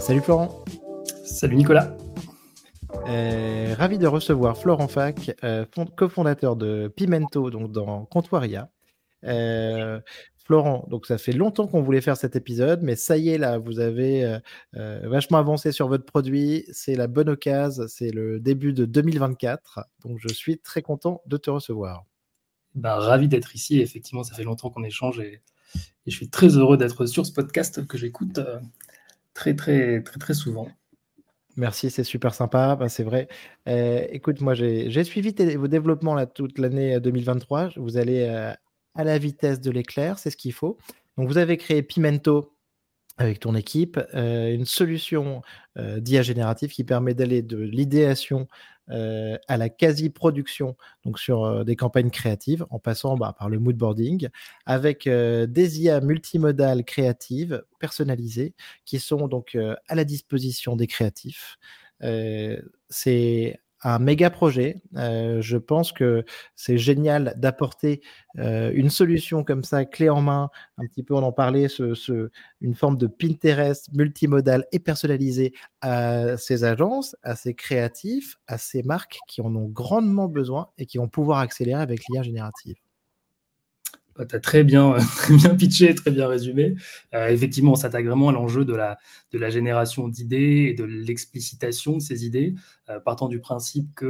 Salut Florent. Salut Nicolas. Euh, ravi de recevoir Florent Fac, euh, cofondateur de Pimento, donc dans Comptoiria. Euh, Florent, donc ça fait longtemps qu'on voulait faire cet épisode, mais ça y est, là, vous avez vachement avancé sur votre produit. C'est la bonne occasion, c'est le début de 2024. Donc je suis très content de te recevoir. Ben, ravi d'être ici. Effectivement, ça fait longtemps qu'on échange et, et, je suis très heureux d'être sur ce podcast que j'écoute très, très, très, très souvent. Merci, c'est super sympa. Ben, c'est vrai. Euh, écoute, moi, j'ai suivi vos développements là, toute l'année 2023. Euh, vous allez euh, à la vitesse de l'éclair, c'est ce qu'il faut. Donc, vous avez créé Pimento avec ton équipe, une solution d'IA générative qui permet d'aller de l'idéation euh, à la quasi-production, donc sur euh, des campagnes créatives, en passant bah, par le moodboarding, avec euh, des IA multimodales créatives, personnalisées, qui sont donc à la disposition des créatifs. c'est un méga projet. Euh, je pense que c'est génial d'apporter euh, une solution comme ça, clé en main, un petit peu on en parlait, une forme de Pinterest multimodal et personnalisé à ces agences, à ces créatifs, à ces marques qui en ont grandement besoin et qui vont pouvoir accélérer avec l'IA générative. Bah, tu as très bien, bien pitché, très bien résumé. Euh, effectivement, on s'attaque vraiment à l'enjeu de la, de la génération d'idées et de l'explicitation de ces idées, euh, partant du principe qu'on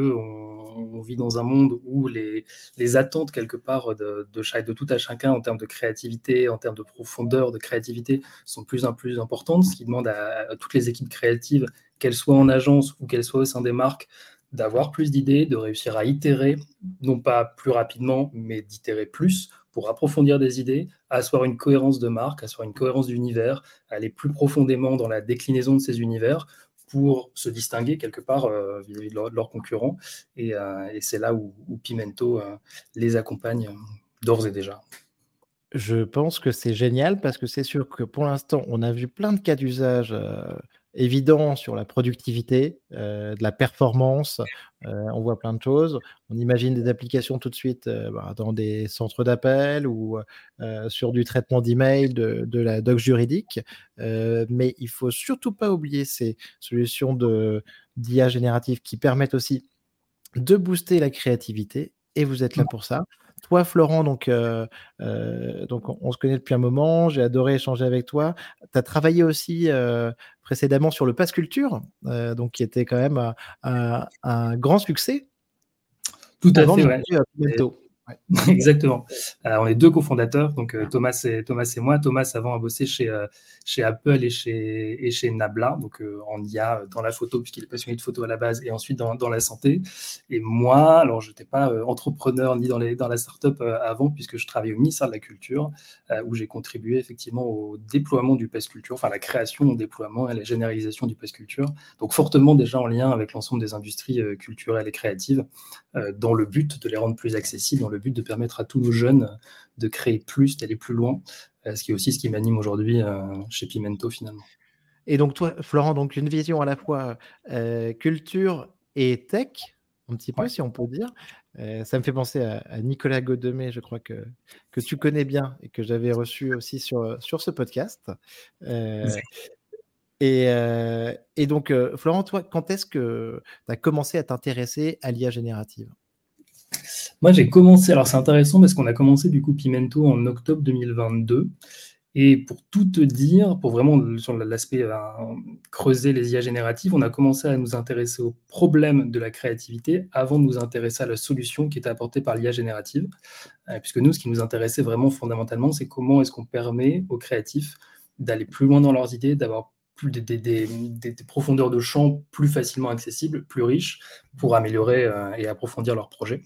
on vit dans un monde où les, les attentes, quelque part, de, de tout à chacun en termes de créativité, en termes de profondeur de créativité, sont de plus en plus importantes, ce qui demande à, à toutes les équipes créatives, qu'elles soient en agence ou qu'elles soient au sein des marques, d'avoir plus d'idées, de réussir à itérer, non pas plus rapidement, mais d'itérer plus pour approfondir des idées, asseoir une cohérence de marque, asseoir une cohérence d'univers, aller plus profondément dans la déclinaison de ces univers pour se distinguer quelque part euh, vis-à-vis de, leurs concurrents. Euh, et, c'est là où, Pimento euh, les accompagne d'ores et déjà. Je pense que c'est génial parce que c'est sûr que pour l'instant, on a vu plein de cas d'usage évident sur la productivité, euh, de la performance. Euh, on voit plein de choses. On imagine des applications tout de suite euh, bah, dans des centres d'appel ou sur du traitement d'email, de, de la doc juridique. mais il faut surtout pas oublier ces solutions d'IA générative qui permettent aussi de booster la créativité. Et vous êtes là mmh. pour ça. Toi, Florent, donc, euh, euh, donc on, se connaît depuis un moment, j'ai adoré échanger avec toi. Tu as travaillé aussi euh, précédemment sur le Pass Culture, donc qui était quand même un, grand succès. Tout à fait. Exactement. on est deux cofondateurs, donc euh, Thomas, et, moi. Thomas avant a bossé chez, euh, Apple et chez, Nabla, donc euh, en IA dans la photo, puisqu'il est passionné de photo à la base, et ensuite dans, dans la santé. Et moi, alors je n'étais pas entrepreneur ni dans, les, dans la startup avant, puisque je travaillais au ministère de la Culture, où j'ai contribué effectivement au déploiement du Pass Culture, enfin la création, au déploiement et la généralisation du Pass Culture. Donc fortement déjà en lien avec l'ensemble des industries culturelles et créatives, dans le but de les rendre plus accessibles, dans le but de permettre à tous nos jeunes de créer plus, d'aller plus loin, euh, ce qui est aussi ce qui m'anime aujourd'hui euh, chez Pimento finalement. Et donc toi, Florent, donc une vision à la fois euh, culture et tech, un petit peu si on peut dire. ça me fait penser à, Nicolas Godemé, je crois que, que tu connais bien et que j'avais reçu aussi sur, sur ce podcast. et, et, donc, Florent, toi, quand est-ce que tu as commencé à t'intéresser à l'IA générative? Moi, j'ai commencé, alors c'est intéressant parce qu'on a commencé du coup Pimento en octobre 2022. Et pour tout te dire, pour vraiment sur l'aspect euh, creuser les IA génératives, on a commencé à nous intéresser au problème de la créativité avant de nous intéresser à la solution qui était apportée par l'IA générative. Euh, puisque nous, ce qui nous intéressait vraiment fondamentalement, c'est comment est-ce qu'on permet aux créatifs d'aller plus loin dans leurs idées, d'avoir des, profondeurs de champ plus facilement accessibles, plus riches, pour améliorer euh, et approfondir leurs projets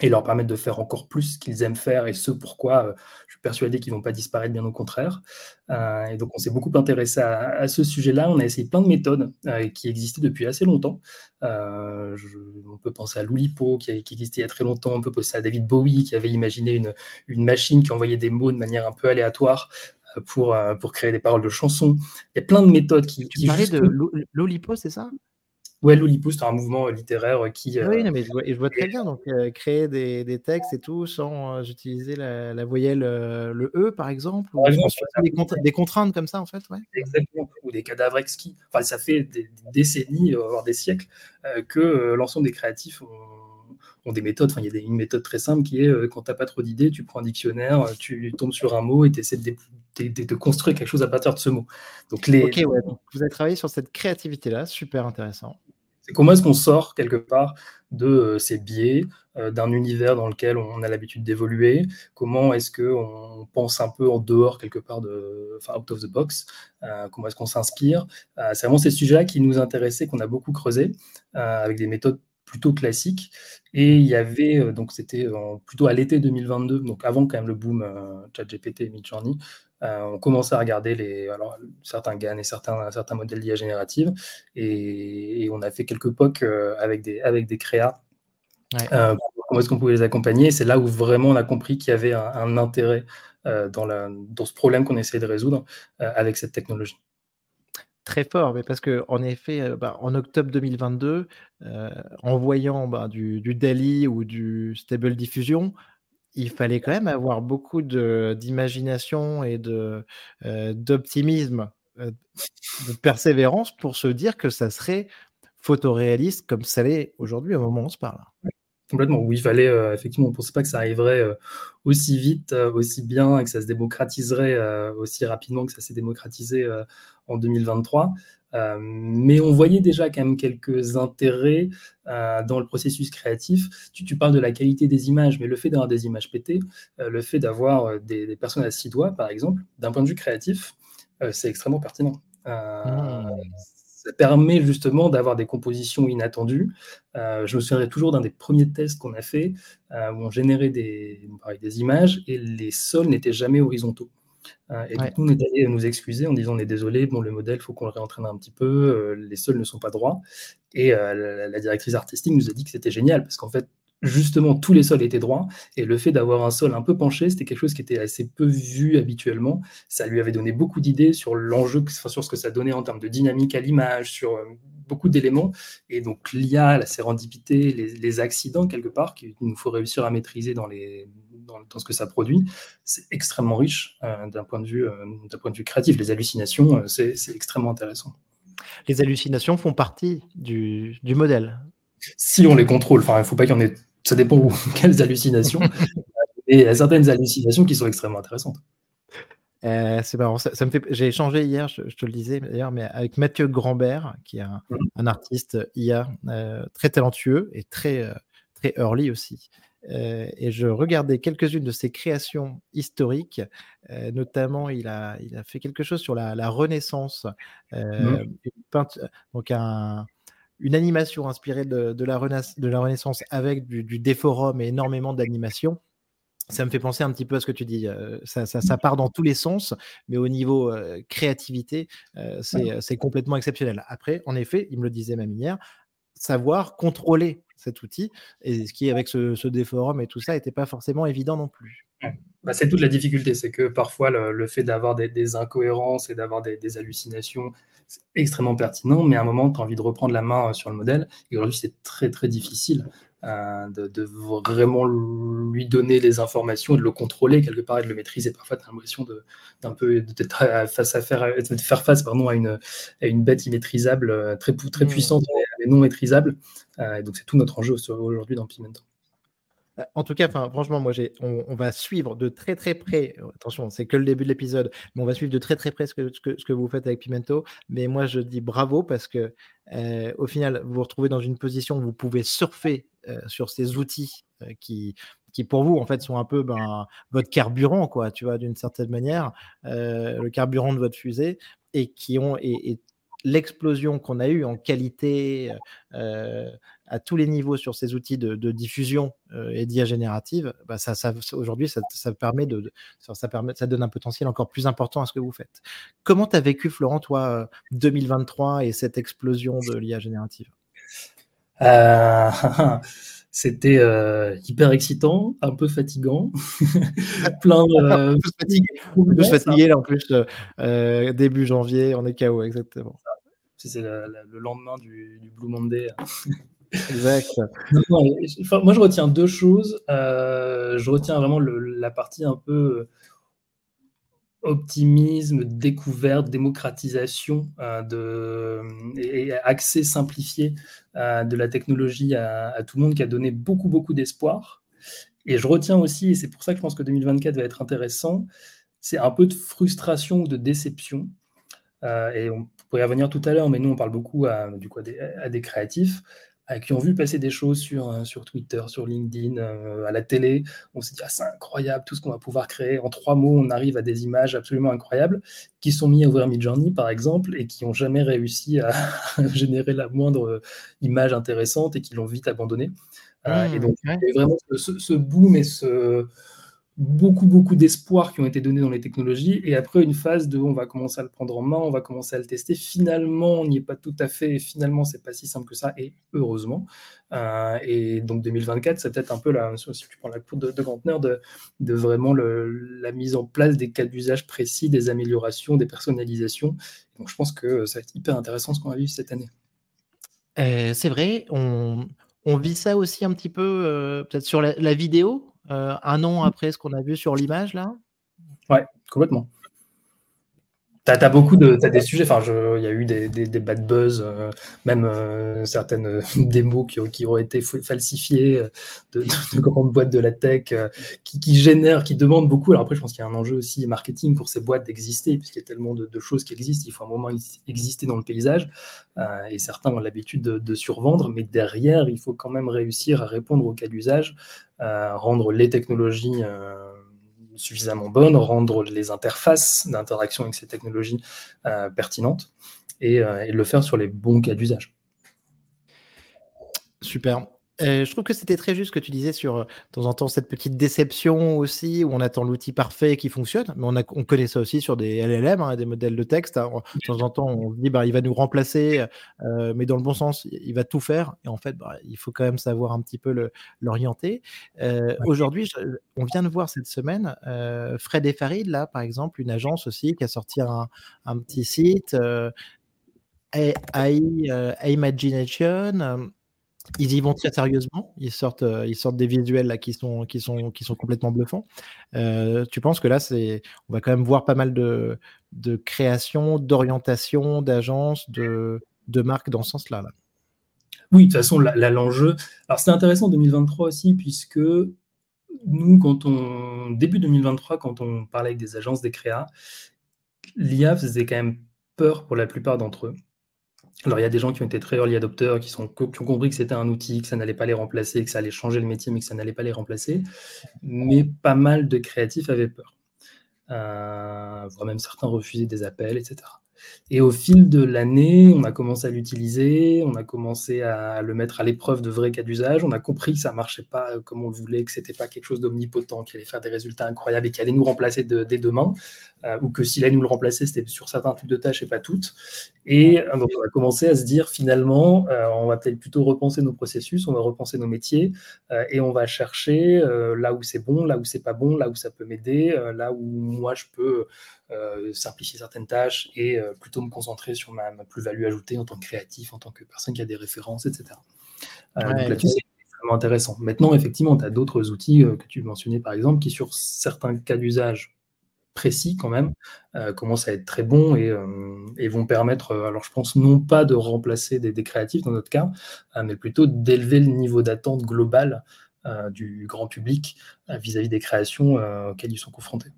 et leur permettre de faire encore plus ce qu'ils aiment faire et ce pourquoi euh, je suis persuadé qu'ils ne vont pas disparaître, bien au contraire. Euh, et donc, on s'est beaucoup intéressé à, ce sujet-là. On a essayé plein de méthodes euh, qui existaient depuis assez longtemps. on peut penser à Loulipo qui, qui, existait il y a très longtemps. On peut penser à David Bowie qui avait imaginé une, une machine qui envoyait des mots de manière un peu aléatoire pour, pour créer des paroles de chansons. Il y a plein de méthodes qui. Tu parlais de Loulipo, c'est ça? Ouais, Loulipou, c'est un mouvement littéraire qui. Ah oui, mais je vois, je vois très bien. Donc, créer des, des, textes et tout sans utiliser la, la, voyelle, le E, par exemple, ou des, des, contraintes comme ça, en fait. Ouais. Exactement, ou des cadavres exquis. Enfin, ça fait des, décennies, voire des siècles, que l'ensemble des créatifs ont ont des méthodes. Enfin, il y a une méthode très simple qui est euh, quand tu n'as pas trop d'idées, tu prends un dictionnaire, euh, tu tombes sur un mot et tu essaies de, construire quelque chose à partir de ce mot. Donc, les... Ouais, vous avez travaillé sur cette créativité-là, super intéressant. C'est comment est-ce qu'on sort quelque part de euh, ces biais, d'un univers dans lequel on a l'habitude d'évoluer, comment est-ce qu'on pense un peu en dehors quelque part de, enfin, out of the box, comment est-ce qu'on s'inspire? c'est vraiment ces sujets-là qui nous intéressaient, qu'on a beaucoup creusé, avec des méthodes plutôt classique. Et il y avait, euh, donc c'était plutôt à l'été 2022, donc avant quand même le boom euh, ChatGPT et Midjourney, euh, on commençait à regarder les, alors, certains GAN et certains, certains modèles d'IA générative. Et, on a fait quelques POC avec, des, avec des créas. comment est-ce qu'on pouvait les accompagner? C'est là où vraiment on a compris qu'il y avait un, intérêt dans, la, dans ce problème qu'on essayait de résoudre avec cette technologie. Très fort, mais parce que en effet, bah, en octobre 2022, en voyant, bah, du du DALL-E ou du Stable Diffusion, il fallait quand même avoir beaucoup d'imagination et de, d'optimisme, de persévérance pour se dire que ça serait photoréaliste comme ça l'est aujourd'hui au moment où on se parle. Complètement, oui, il fallait, effectivement, on ne pensait pas que ça arriverait aussi vite, aussi bien, que ça se démocratiserait aussi rapidement que ça s'est démocratisé en 2023. mais on voyait déjà quand même quelques intérêts dans le processus créatif. Tu, tu, parles de la qualité des images, mais le fait d'avoir des images pétées, le fait d'avoir des, personnes à six doigts, par exemple, d'un point de vue créatif, c'est extrêmement pertinent. Ça permet justement d'avoir des compositions inattendues. Euh, je me souviendrai toujours d'un des premiers tests qu'on a fait euh, où on générait des, des images et les sols n'étaient jamais horizontaux. Euh, et du coup, on est allé nous excuser en disant on est désolé, bon, le modèle, il faut qu'on le réentraîne un petit peu, les sols ne sont pas droits. Et la, la, directrice artistique nous a dit que c'était génial parce qu'en fait, justement tous les sols étaient droits et le fait d'avoir un sol un peu penché, c'était quelque chose qui était assez peu vu habituellement. Ça lui avait donné beaucoup d'idées sur l'enjeu, sur ce que ça donnait en termes de dynamique à l'image, sur euh, beaucoup d'éléments. Et donc l'IA, la sérendipité, les, accidents quelque part qu'il nous faut réussir à maîtriser dans, les, dans, ce que ça produit, c'est extrêmement riche euh, d'un point, de vue, euh, d'un point de vue créatif. Les hallucinations, c'est, extrêmement intéressant. Les hallucinations font partie du, du modèle. Si on les contrôle, enfin, il ne faut pas qu'il y en ait ça dépend où, quelles hallucinations. et il y a certaines hallucinations qui sont extrêmement intéressantes. Euh, c'est marrant, ça, me fait. J'ai échangé hier, je, te le disais d'ailleurs, mais avec Mathieu Grandbert, qui est un, mmh. artiste IA euh, très talentueux et très euh, très early aussi. et je regardais quelques-unes de ses créations historiques, notamment il a il a fait quelque chose sur la, Renaissance, mmh. donc un une animation inspirée de, la, de la, Renaissance avec du, déforum et énormément d'animation. Ça me fait penser un petit peu à ce que tu dis. Euh, ça, part dans tous les sens, mais au niveau euh, créativité, euh, c'est complètement exceptionnel. Après, en effet, il me le disait même hier, savoir contrôler cet outil, et ce qui, avec ce, déforum et tout ça, n'était pas forcément évident non plus. Bah, c'est toute la difficulté, c'est que parfois le, fait d'avoir des, incohérences et d'avoir des, des, hallucinations, c'est extrêmement pertinent, mais à un moment, tu as envie de reprendre la main euh, sur le modèle. Et aujourd'hui, c'est très, très difficile euh, de, vraiment lui donner les informations, de le contrôler quelque part et de le maîtriser. Parfois, tu as l'impression d'un peu d'être face à faire, de faire face pardon, à, une, à une bête immaîtrisable, euh, très, très mmh. puissante, mais non maîtrisable. donc, c'est tout notre enjeu aujourd'hui dans Pimento. Bah, en tout cas, franchement, moi, on, va suivre de très très près. Euh, attention, c'est que le début de l'épisode, mais on va suivre de très très près ce que, vous faites avec Pimento. Mais moi, je dis bravo parce que euh, au final, vous vous retrouvez dans une position où vous pouvez surfer euh, sur ces outils qui, qui pour vous en fait sont un peu ben, votre carburant, quoi, tu vois, d'une certaine manière, le carburant de votre fusée et qui ont et l'explosion qu'on a eue en qualité euh, à tous les niveaux sur ces outils de, diffusion euh, et d'IA générative, bah ça, ça, aujourd'hui, ça, ça, permet de, ça, permet, ça donne un potentiel encore plus important à ce que vous faites. Comment tu as vécu, Florent, toi, 2023 et cette explosion de l'IA générative? Euh, C'était hyper excitant, un peu fatigant, plein de... fatigué, fatigué là, en plus, début janvier, on est KO, exactement. c'est le lendemain du, Blue Monday. Exact. moi, je retiens deux choses. je retiens vraiment la partie un peu optimisme, découverte, démocratisation de, et accès simplifié de la technologie à, tout le monde qui a donné beaucoup, beaucoup d'espoir. Et je retiens aussi, et c'est pour ça que je pense que 2024 va être intéressant, c'est un peu de frustration ou de déception. Euh, et on pourrait y revenir tout à l'heure, mais nous, on parle beaucoup à, du coup, à, des, créatifs euh, qui ont vu passer des choses sur, euh, sur Twitter, sur LinkedIn, à la télé. On s'est dit, ah, c'est incroyable tout ce qu'on va pouvoir créer. En trois mots, on arrive à des images absolument incroyables qui sont mis à ouvrir Midjourney, par exemple, et qui n'ont jamais réussi à générer la moindre image intéressante et qui l'ont vite abandonné. et mmh, donc, il y a vraiment ce, ce boom et ce beaucoup, beaucoup d'espoirs qui ont été donnés dans les technologies. Et après, une phase de on va commencer à le prendre en main, on va commencer à le tester. Finalement, on n'y est pas tout à fait. Et finalement, c'est pas si simple que ça. Et heureusement. Euh, et donc 2024, c'est peut-être un peu la, si tu prends la courbe de, de de, vraiment la mise en place des cas d'usage précis, des améliorations, des personnalisations. Donc je pense que ça va être hyper intéressant ce qu'on va vivre cette année. Euh, c'est vrai, on, on, vit ça aussi un petit peu euh, peut-être sur la vidéo. Euh, un an après ce qu'on a vu sur l'image là? Ouais, complètement. Tu as, beaucoup de as des sujets, enfin, il y a eu des, des, bad buzz, euh, même euh, certaines démos qui, qui, ont été falsifiées de, grandes boîtes de la tech qui, qui, génèrent, qui demandent beaucoup. Alors après, je pense qu'il y a un enjeu aussi marketing pour ces boîtes d'exister, puisqu'il y a tellement de, choses qui existent, il faut un moment exister dans le paysage. et certains ont l'habitude de, survendre, mais derrière, il faut quand même réussir à répondre aux cas d'usage, rendre les technologies suffisamment bonne, rendre les interfaces d'interaction avec ces technologies euh, pertinentes euh, et, le faire sur les bons cas d'usage. Super. Euh, je trouve que c'était très juste ce que tu disais sur, euh, de temps en temps, cette petite déception aussi, où on attend l'outil parfait qui fonctionne. Mais on, a, on connaît ça aussi sur des LLM, hein, des modèles de texte. Hein. De temps en temps, on se dit, bah, il va nous remplacer, euh, mais dans le bon sens, il va tout faire. Et en fait, bah, il faut quand même savoir un petit peu l'orienter. Aujourd'hui, on vient de voir cette semaine Fred et Farid, là, par exemple, une agence aussi qui a sorti un, un petit site. AI, Imagination, ils y vont très sérieusement. Ils sortent, euh, ils sortent des visuels là qui sont, qui sont, qui sont complètement bluffants. Euh, tu penses que là, c'est, on va quand même voir pas mal de, de création, d'orientation, d'agences, de, de marques dans ce sens-là. Là. Oui, de toute façon, là, l'enjeu. Alors, c'est intéressant 2023 aussi, puisque nous, quand on début 2023, quand on parlait avec des agences, des créas, l'IA faisait quand même peur pour la plupart d'entre eux. Alors, il y a des gens qui ont été très early adopteurs, qui, ont compris que c'était un outil, que ça n'allait pas les remplacer, que ça allait changer le métier, mais que ça n'allait pas les remplacer. Mais pas mal de créatifs avaient peur. Euh, voire même certains refusaient des appels, etc. Et au fil de l'année, on a commencé à l'utiliser, on a commencé à le mettre à l'épreuve de vrais cas d'usage, on a compris que ça ne marchait pas comme on le voulait, que ce n'était pas quelque chose d'omnipotent, qui allait faire des résultats incroyables et qui allait nous remplacer dès demain, euh, ou que s'il allait nous le remplacer, c'était sur certains types de tâches et pas toutes. Et euh, donc on a commencé à se dire finalement, euh, on va peut-être plutôt repenser nos processus, on va repenser nos métiers, et on va chercher là où c'est bon, là où c'est pas bon, là où ça peut m'aider, là où moi je peux euh, simplifier certaines tâches et euh, plutôt me concentrer sur ma, plus-value ajoutée en tant que créatif, en tant que personne qui a des références, etc. Euh, donc là-dessus, c'est vraiment intéressant. Maintenant, effectivement, tu as d'autres outils que tu mentionnais, par exemple, qui, sur certains cas d'usage précis, quand même, commencent à être très bons et, vont permettre, alors je pense, non pas de remplacer des, créatifs dans notre cas, mais plutôt d'élever le niveau d'attente global du grand public vis-à-vis -vis des créations auxquelles ils sont confrontés.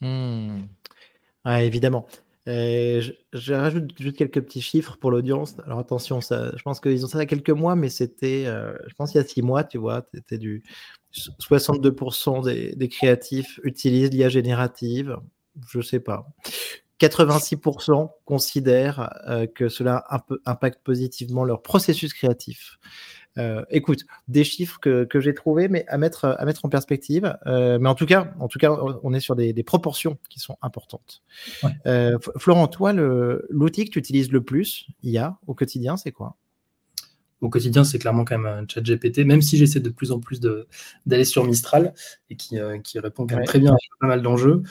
Mmh. évidemment. je, rajoute juste quelques petits chiffres pour l'audience. Alors attention, ça, je pense qu'ils ont ça il y a quelques mois, mais c'était, euh, je pense il y a six mois, tu vois, c'était du 62% des, des créatifs utilisent l'IA générative. Je sais pas. 86% considèrent euh, que cela impacte positivement leur processus créatif. Euh, écoute, des chiffres que, que j'ai trouvés, mais à mettre, à mettre en perspective. Euh, mais en tout cas, en tout cas, on est sur des, des proportions qui sont importantes. Euh, Florent, toi, l'outil que tu utilises le plus, IA, au quotidien, c'est quoi? Au quotidien, c'est clairement quand même un chat GPT, même si j'essaie de plus en plus d'aller sur Mistral et qui, qui répond quand même très bien à pas mal d'enjeux.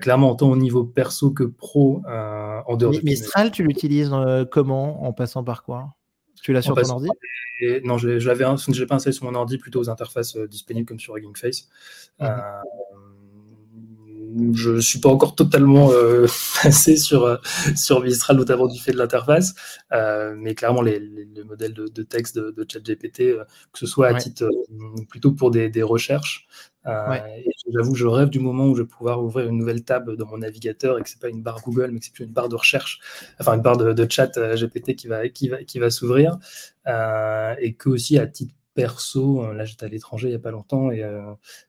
clairement, tant au niveau perso que pro, en dehors de Mistral, tu l'utilises comment? En passant par quoi? Tu l'as sur ton ordi? Non, je l'avais, j'ai pas installé sur mon ordi, plutôt aux interfaces disponibles comme sur Hugging Face. Mmh je ne suis pas encore totalement euh, passé sur, euh, sur Mistral, notamment du fait de l'interface, euh, mais clairement, les, les, modèles de, de, texte de, de ChatGPT, euh, que ce soit à titre plutôt pour des, des recherches, j'avoue, je rêve du moment où je vais pouvoir ouvrir une nouvelle table dans mon navigateur et que c'est pas une barre Google, mais que c'est une barre de recherche, enfin une barre de, de chat GPT qui va, qui va, qui va s'ouvrir, et que aussi à titre perso. Euh, là, j'étais à l'étranger il n'y a pas longtemps et euh,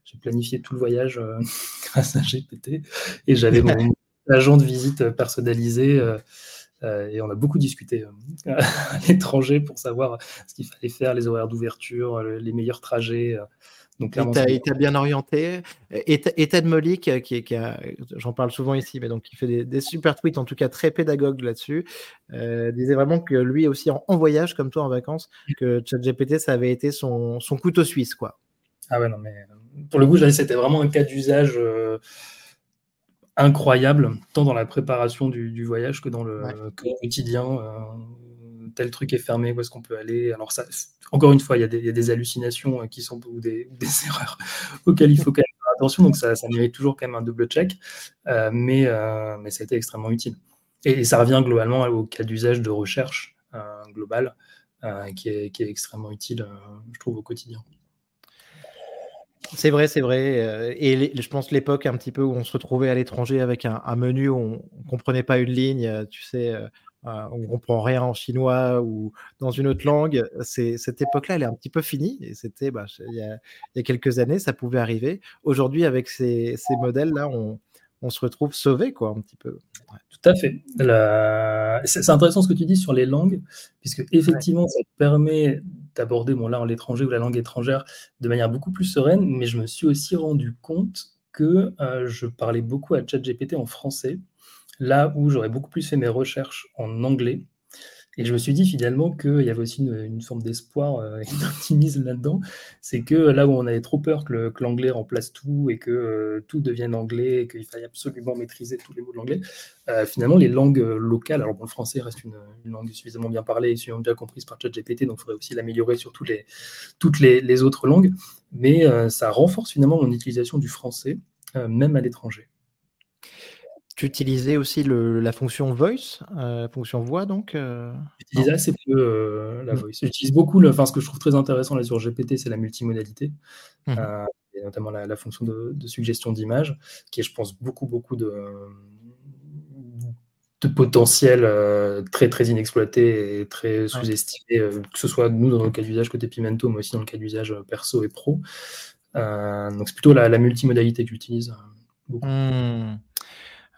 j'ai planifié tout le voyage euh, grâce à GPT. Et j'avais mon agent de visite personnalisé. et on a beaucoup discuté à l'étranger pour savoir ce qu'il fallait faire, les horaires d'ouverture, les meilleurs trajets. Donc, il t'a bien orienté. Et, Ted Molik, euh, qui, qui j'en parle souvent ici, mais donc qui fait des, super tweets, en tout cas très pédagogues là-dessus, euh, disait vraiment que lui aussi en, voyage, comme toi en vacances, que ChatGPT, ça avait été son, son, couteau suisse, quoi. Ah ouais, non, mais pour le coup, c'était vraiment un cas d'usage euh, incroyable, tant dans la préparation du, voyage que dans le, quotidien tel truc est fermé, où est-ce qu'on peut aller? Alors, ça, encore une fois, il y, a des hallucinations euh, qui sont ou des, erreurs auxquelles il faut quand même faire attention, donc ça, mérite toujours quand même un double check, euh, mais, euh, mais ça a été extrêmement utile. Et, ça revient globalement au cas d'usage de recherche global, qui est, qui, est, extrêmement utile, je trouve, au quotidien. C'est vrai, c'est vrai. Et je pense l'époque un petit peu où on se retrouvait à l'étranger avec un, menu où on ne comprenait pas une ligne, tu sais, euh, on ne comprend rien en chinois ou dans une autre langue. cette époque-là, elle est un petit peu finie. Et c'était bah, il, y a, quelques années, ça pouvait arriver. Aujourd'hui, avec ces, modèles-là, on, se retrouve sauvé, quoi, un petit peu. Tout à fait. C'est intéressant ce que tu dis sur les langues, puisque effectivement, ça permet d'aborder, bon là, l'étranger ou la langue étrangère de manière beaucoup plus sereine, mais je me suis aussi rendu compte que euh, je parlais beaucoup à ChatGPT en français là où j'aurais beaucoup plus fait mes recherches en anglais. Et je me suis dit finalement qu'il y avait aussi une, forme d'espoir euh, et d'optimisme là-dedans. C'est que là où on avait trop peur que l'anglais remplace tout et que euh, tout devienne anglais et qu'il faille absolument maîtriser tous les mots de l'anglais, euh, finalement les langues locales, alors bon, le français reste une, langue suffisamment bien parlée et suffisamment bien comprise par ChatGPT, donc il faudrait aussi l'améliorer sur toutes les, toutes les autres langues. Mais ça renforce finalement mon utilisation du français, même à l'étranger. Tu utilisais aussi la fonction voice, euh, fonction voix donc euh, J'utilise assez peu euh, la mmh. voice. J'utilise beaucoup, le, enfin, ce que je trouve très intéressant là sur GPT, c'est la multimodalité, mmh. et notamment la, fonction de, suggestion d'image, qui est, je pense, beaucoup, beaucoup de, de potentiel très, très inexploité et très sous-estimé, que ce soit nous dans le cas d'usage côté Pimento, mais aussi dans le cas d'usage perso et pro. donc c'est plutôt la, multimodalité que j'utilise beaucoup. Mmh.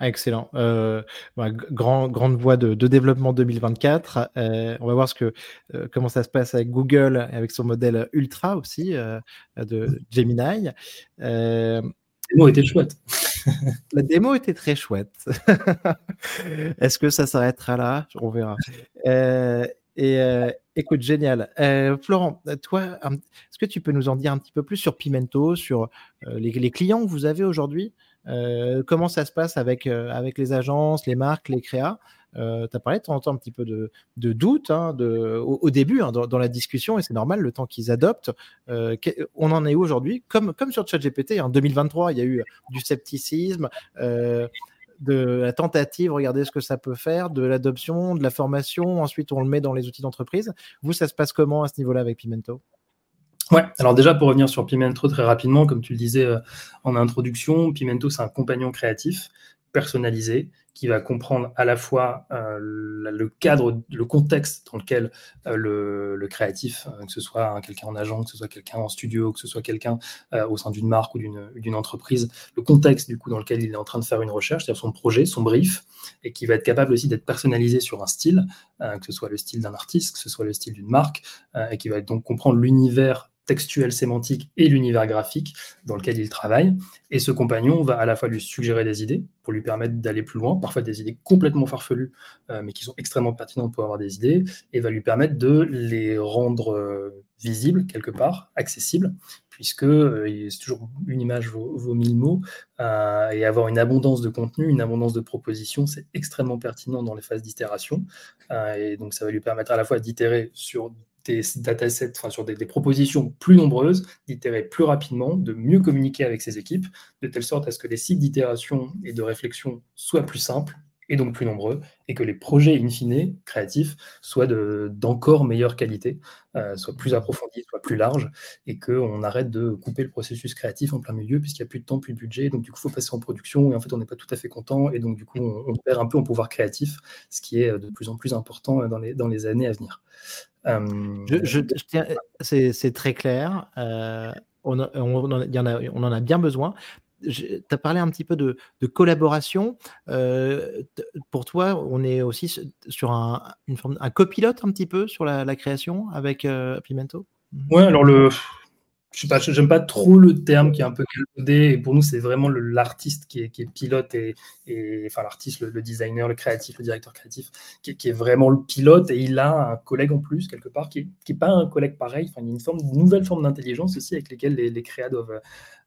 Ah, excellent. Euh, bah, grand, grande voie de, développement 2024. Euh, on va voir ce que, euh, comment ça se passe avec Google, avec son modèle Ultra aussi de Gemini. la démo était chouette. la démo était très chouette. Est-ce que ça s'arrêtera là? On verra. et écoute, génial. Florent, toi, est-ce que tu peux nous en dire un petit peu plus sur Pimento, sur les, les clients que vous avez aujourd'hui? Comment ça se passe avec, euh, avec les agences, les marques, les créas? Euh, tu as parlé de temps en temps un petit peu de, de doute hein, de, au, début hein, dans, la discussion, et c'est normal le temps qu'ils adoptent. on en est où aujourd'hui? Comme, comme sur ChatGPT, en 2023, il y a eu du scepticisme, de la tentative, regardez ce que ça peut faire, de l'adoption, de la formation, ensuite on le met dans les outils d'entreprise. Vous, ça se passe comment à ce niveau-là avec Pimento? Ouais, alors déjà pour revenir sur Pimento très rapidement, comme tu le disais euh, en introduction, Pimento c'est un compagnon créatif personnalisé qui va comprendre à la fois euh, le cadre, le contexte dans lequel euh, le, créatif, que ce soit quelqu'un en agent, que ce soit quelqu'un en studio, que ce soit quelqu'un au sein d'une marque ou d'une entreprise, le contexte du coup dans lequel il est en train de faire une recherche, c'est-à-dire son projet, son brief, et qui va être capable aussi d'être personnalisé sur un style, que ce soit le style d'un artiste, que ce soit le style d'une marque, et qui va donc comprendre l'univers textuel sémantique et l'univers graphique dans lequel il travaille. Et ce compagnon va à la fois lui suggérer des idées pour lui permettre d'aller plus loin, parfois des idées complètement farfelues, euh, mais qui sont extrêmement pertinentes pour avoir des idées, et va lui permettre de les rendre euh, visibles quelque part, accessibles, puisque euh, c'est toujours une image vaut, mille mots, et avoir une abondance de contenu, une abondance de propositions, c'est extrêmement pertinent dans les phases d'itération. et donc ça va lui permettre à la fois d'itérer sur des datasets, enfin sur des, propositions plus nombreuses, d'itérer plus rapidement, de mieux communiquer avec ses équipes, de telle sorte à ce que les cycles d'itération et de réflexion soient plus simples et donc plus nombreux, et que les projets in fine créatifs soient d'encore meilleure qualité, euh, soient plus approfondis, soient plus larges, et qu'on arrête de couper le processus créatif en plein milieu, puisqu'il n'y a plus de temps, plus de budget, donc du coup, il faut passer en production, et en fait, on n'est pas tout à fait content, et donc du coup, on, perd un peu en pouvoir créatif, ce qui est de plus en plus important les, dans les années à venir. Je, c'est très clair. Euh, on, en a, bien besoin. Tu as parlé un petit peu de, collaboration. Euh, pour toi, on est aussi sur un, une forme, un copilote un petit peu sur la, création avec euh, Pimento? Ouais, alors le, je sais pas, j'aime pas trop le terme qui est un peu galvaudé. Et pour nous, c'est vraiment l'artiste qui est, pilote et, enfin l'artiste, le, designer, le créatif, le directeur créatif, qui, est vraiment le pilote. Et il a un collègue en plus quelque part qui est, pas un collègue pareil. Enfin, il y a une forme, nouvelle forme d'intelligence aussi avec lesquelles les, les créas doivent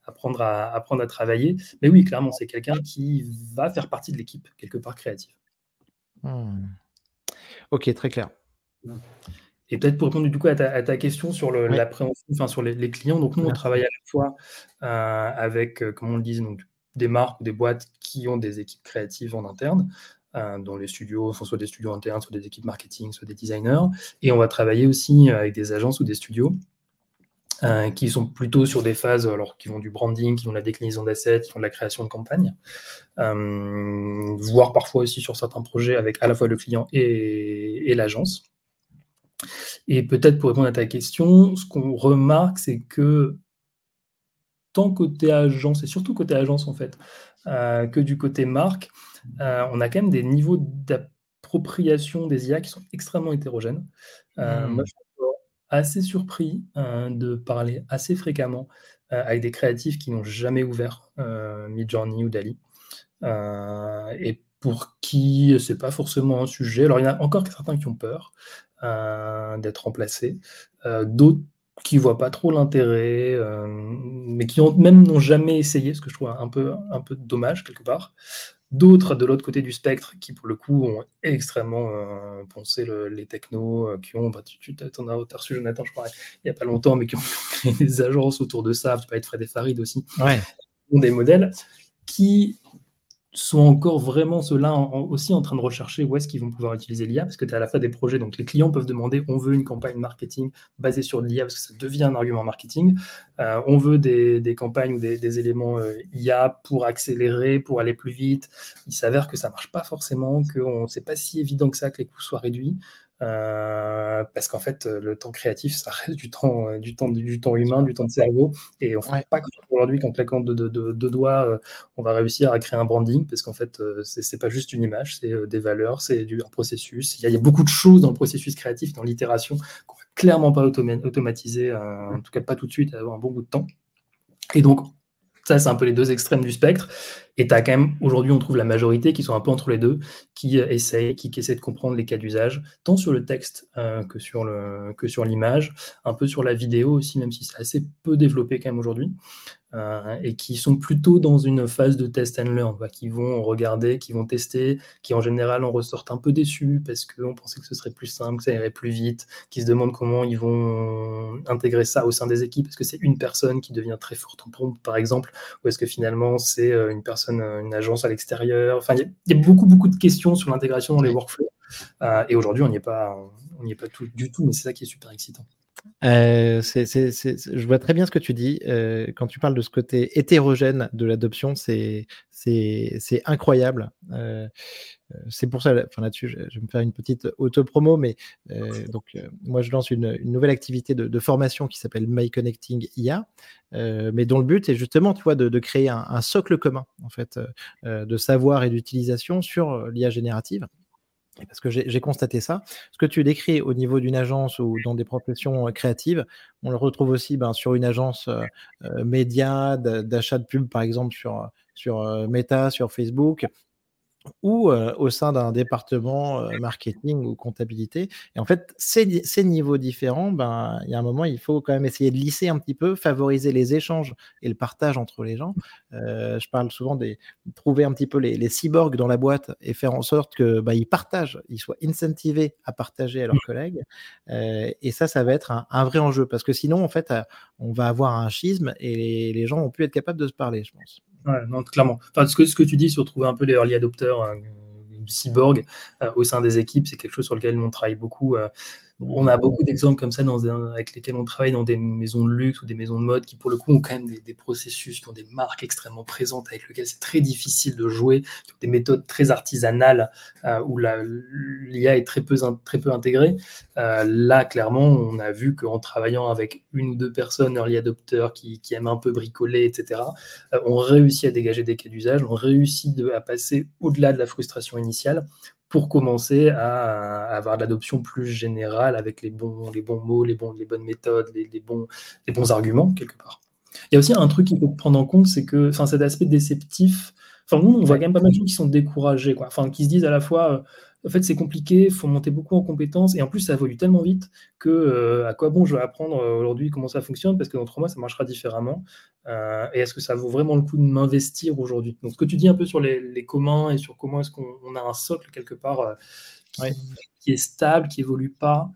apprendre à, apprendre à travailler. Mais oui, clairement, c'est quelqu'un qui va faire partie de l'équipe quelque part créative. Hmm. Ok, très clair. Et peut-être pour répondre du coup à ta, question sur l'appréhension, enfin sur les, clients. Donc nous, on travaille à la fois euh, avec, euh, comme on le disait, donc, des marques ou des boîtes qui ont des équipes créatives en interne, euh, dans les studios, soit des studios internes, soit des équipes marketing, soit des designers. Et on va travailler aussi avec des agences ou des studios qui sont plutôt sur des phases, alors qui vont du branding, qui vont de la déclinaison d'assets, qui font de la création de campagne, voire parfois aussi sur certains projets avec à la fois le client et l'agence. Et peut-être pour répondre à ta question, ce qu'on remarque, c'est que tant côté agence, et surtout côté agence en fait, euh, que du côté marque, euh, on a quand même des niveaux d'appropriation des IA qui sont extrêmement hétérogènes. Euh, hmm. Moi, je suis assez surpris de parler assez fréquemment avec des créatifs qui n'ont jamais ouvert Midjourney ou Dali. et pour qui c'est pas forcément un sujet. Alors, il y en a encore certains qui ont peur. Euh, d'être remplacés. Euh, d'autres qui voient pas trop l'intérêt, euh, mais qui ont, même n'ont jamais essayé, ce que je trouve un peu, un peu dommage quelque part. D'autres de l'autre côté du spectre qui, pour le coup, ont extrêmement pensé les technos, qui ont, bah, tu, en as, reçu Jonathan, je crois, il n'y a pas longtemps, mais qui ont créé des agences autour de ça, tu peux être Fred et Farid aussi, ouais. ont des modèles qui sont encore vraiment ceux-là aussi en train de rechercher où est-ce qu'ils vont pouvoir utiliser l'IA, parce que tu as à la fois des projets, donc les clients peuvent demander on veut une campagne marketing basée sur l'IA, parce que ça devient un argument marketing, euh, on veut des, campagnes ou des, éléments euh, IA pour accélérer, pour aller plus vite. Il s'avère que ça marche pas forcément, que c'est pas si évident que ça que les coûts soient réduits. Euh, parce qu'en fait, le temps créatif, ça reste du temps, euh, du temps, du temps humain, du temps de cerveau. Et on ne fait pas aujourd'hui qu'en claquant deux de, de, doigts, euh, on va réussir à créer un branding, parce qu'en fait, ce n'est pas juste une image, c'est des valeurs, c'est un processus. Il y, a, beaucoup de choses dans le processus créatif, dans l'itération, qu'on ne va clairement pas automatiser, en tout cas pas tout de suite, avoir un bon bout de temps. Et donc, ça, c'est un peu les deux extrêmes du spectre. Et tu as quand même, aujourd'hui, on trouve la majorité qui sont un peu entre les deux, qui euh, essayent, qui, essaient de comprendre les cas d'usage, tant sur le texte euh, que sur l'image, un peu sur la vidéo aussi, même si c'est assez peu développé quand même aujourd'hui. Euh, et qui sont plutôt dans une phase de test and learn, qui vont regarder, qui vont tester, qui en général en ressortent un peu déçus parce qu'on pensait que ce serait plus simple, que ça irait plus vite, qui se demandent comment ils vont intégrer ça au sein des équipes, est-ce que c'est une personne qui devient très forte en prompt, par exemple, ou est-ce que finalement c'est une personne euh, une agence à l'extérieur. Enfin, il y, a beaucoup, beaucoup de questions sur l'intégration dans les workflows. Euh, et aujourd'hui, on n'y est pas, on n'y est pas tout, du tout, mais c'est ça qui est super excitant. Euh, je vois très bien ce que tu dis. quand tu parles de ce côté hétérogène de l'adoption, c'est incroyable. Euh, c'est pour ça, enfin là-dessus, je, vais me faire une petite auto-promo, mais euh, donc euh, moi je lance une, nouvelle activité de, formation qui s'appelle My Connecting IA, mais dont le but est justement, tu vois, de, créer un, un, socle commun en fait de savoir et d'utilisation sur l'IA générative. Parce que j'ai constaté ça. Ce que tu décris au niveau d'une agence ou dans des professions créatives, on le retrouve aussi ben, sur une agence média, d'achat de pub, par exemple, sur Meta, sur Facebook, ou au sein d'un département marketing ou comptabilité. Et en fait, ces, ces niveaux différents, ben, il y a un moment, il faut quand même essayer de lisser un petit peu, favoriser les échanges et le partage entre les gens. je parle souvent de trouver un petit peu les, les, cyborgs dans la boîte et faire en sorte que ben, ils partagent, ils soient incentivés à partager à leurs mmh. collègues. et ça, ça va être un, vrai enjeu parce que sinon, en fait, on va avoir un schisme et les, les gens vont plus être capables de se parler, je pense. Non, clairement. Ce que, tu dis sur trouver un peu les early adopters, euh, cyborg euh, au sein des équipes, c'est quelque chose sur lequel on travaille beaucoup. Euh, on a beaucoup d'exemples comme ça dans avec lesquels on travaille dans des maisons de luxe ou des maisons de mode qui, pour le coup, ont quand même des, processus, qui ont des marques extrêmement présentes avec lesquelles c'est très difficile de jouer, des méthodes très artisanales euh, où l'IA est très peu, très peu intégrée. Euh, là, clairement, on a vu qu'en travaillant avec une ou deux personnes early adopters qui, qui aiment un peu bricoler, etc., euh, on réussit à dégager des cas d'usage, on réussit à passer au-delà de la frustration initiale pour commencer à, avoir de l'adoption plus générale avec les bons, les bons mots, les, bons, les bonnes méthodes, les, bons, les bons arguments, quelque part. Il y a aussi un truc qu'il faut prendre en compte, c'est que cet aspect déceptif, enfin, nous, on voit quand même pas mal de gens qui sont découragés, quoi. Enfin, qui se disent à la fois, euh, en fait, c'est compliqué, il faut monter beaucoup en compétences, et en plus, ça évolue tellement vite que euh, à quoi bon je vais apprendre euh, aujourd'hui comment ça fonctionne, parce que dans trois mois, ça marchera différemment. Euh, et est-ce que ça vaut vraiment le coup de m'investir aujourd'hui? Donc, ce que tu dis un peu sur les, communs et sur comment est-ce qu'on a un socle quelque part qui, est stable, qui évolue pas,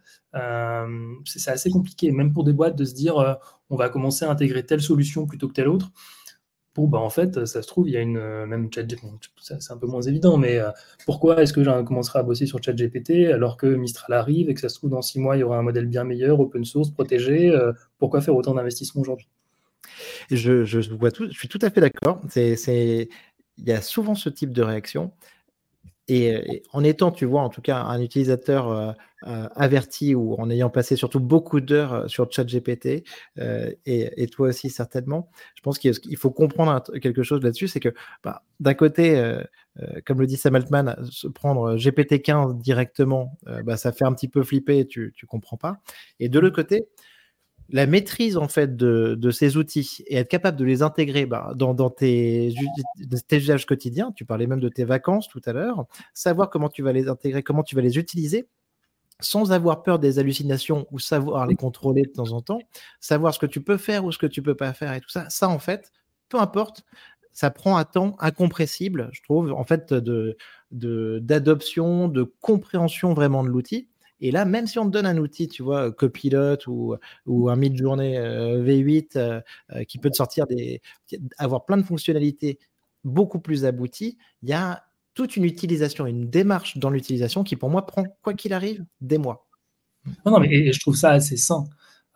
c'est assez compliqué, même pour des boîtes, de se dire on va commencer à intégrer telle solution plutôt que telle autre. Bon, bah en fait, ça se trouve, il y a une euh, même ChatGPT, c'est un peu moins évident, mais euh, pourquoi est-ce que j'en commencerai à bosser sur ChatGPT alors que Mistral arrive et que ça se trouve dans six mois, il y aura un modèle bien meilleur, open source, protégé euh, Pourquoi faire autant d'investissements aujourd'hui? Je, je, je suis tout à fait d'accord. Il y a souvent ce type de réaction. Et, en étant, tu vois, en tout cas, un utilisateur euh, euh, averti ou en ayant passé surtout beaucoup d'heures euh, sur ChatGPT, et, toi aussi certainement, je pense qu'il faut comprendre quelque chose là-dessus, c'est que bah, d'un côté, comme le dit Sam Altman, se prendre GPT-15 directement, bah, ça fait un petit peu flipper, tu ne comprends pas. Et de l'autre côté, la maîtrise en fait de, ces outils et être capable de les intégrer bah, dans, tes, usages quotidiens, tu parlais même de tes vacances tout à l'heure, savoir comment tu vas les intégrer, comment tu vas les utiliser, sans avoir peur des hallucinations ou savoir les contrôler de temps en temps, savoir ce que tu peux faire ou ce que tu peux pas faire et tout ça, ça en fait, peu importe, ça prend un temps incompressible, je trouve, en fait, d'adoption, de compréhension vraiment de l'outil. Et là, même si on te donne un outil, tu vois, Copilot ou, un mid-journée euh, V8 euh, euh, qui peut te sortir des. avoir plein de fonctionnalités beaucoup plus abouties, il y a toute une utilisation, une démarche dans l'utilisation qui, pour moi, prend, quoi qu'il arrive, des mois. Non, non, mais je trouve ça assez sain.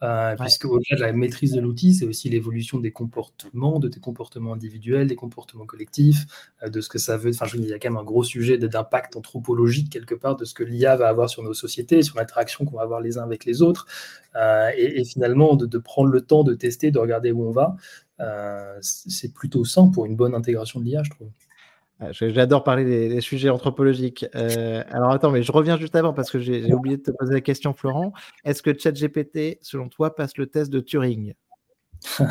Euh, puisque au-delà de la maîtrise de l'outil, c'est aussi l'évolution des comportements, de tes comportements individuels, des comportements collectifs, euh, de ce que ça veut. Enfin, je veux dire, il y a quand même un gros sujet d'impact anthropologique quelque part de ce que l'IA va avoir sur nos sociétés, sur l'interaction qu'on va avoir les uns avec les autres, euh, et, finalement de, prendre le temps de tester, de regarder où on va. c'est plutôt sain pour une bonne intégration de l'IA, je trouve. Ah, j'adore parler des, sujets anthropologiques. Euh, alors attends, mais je reviens juste avant parce que j'ai oublié de te poser la question, Florent. Est-ce que ChatGPT, selon toi, passe le test de Turing?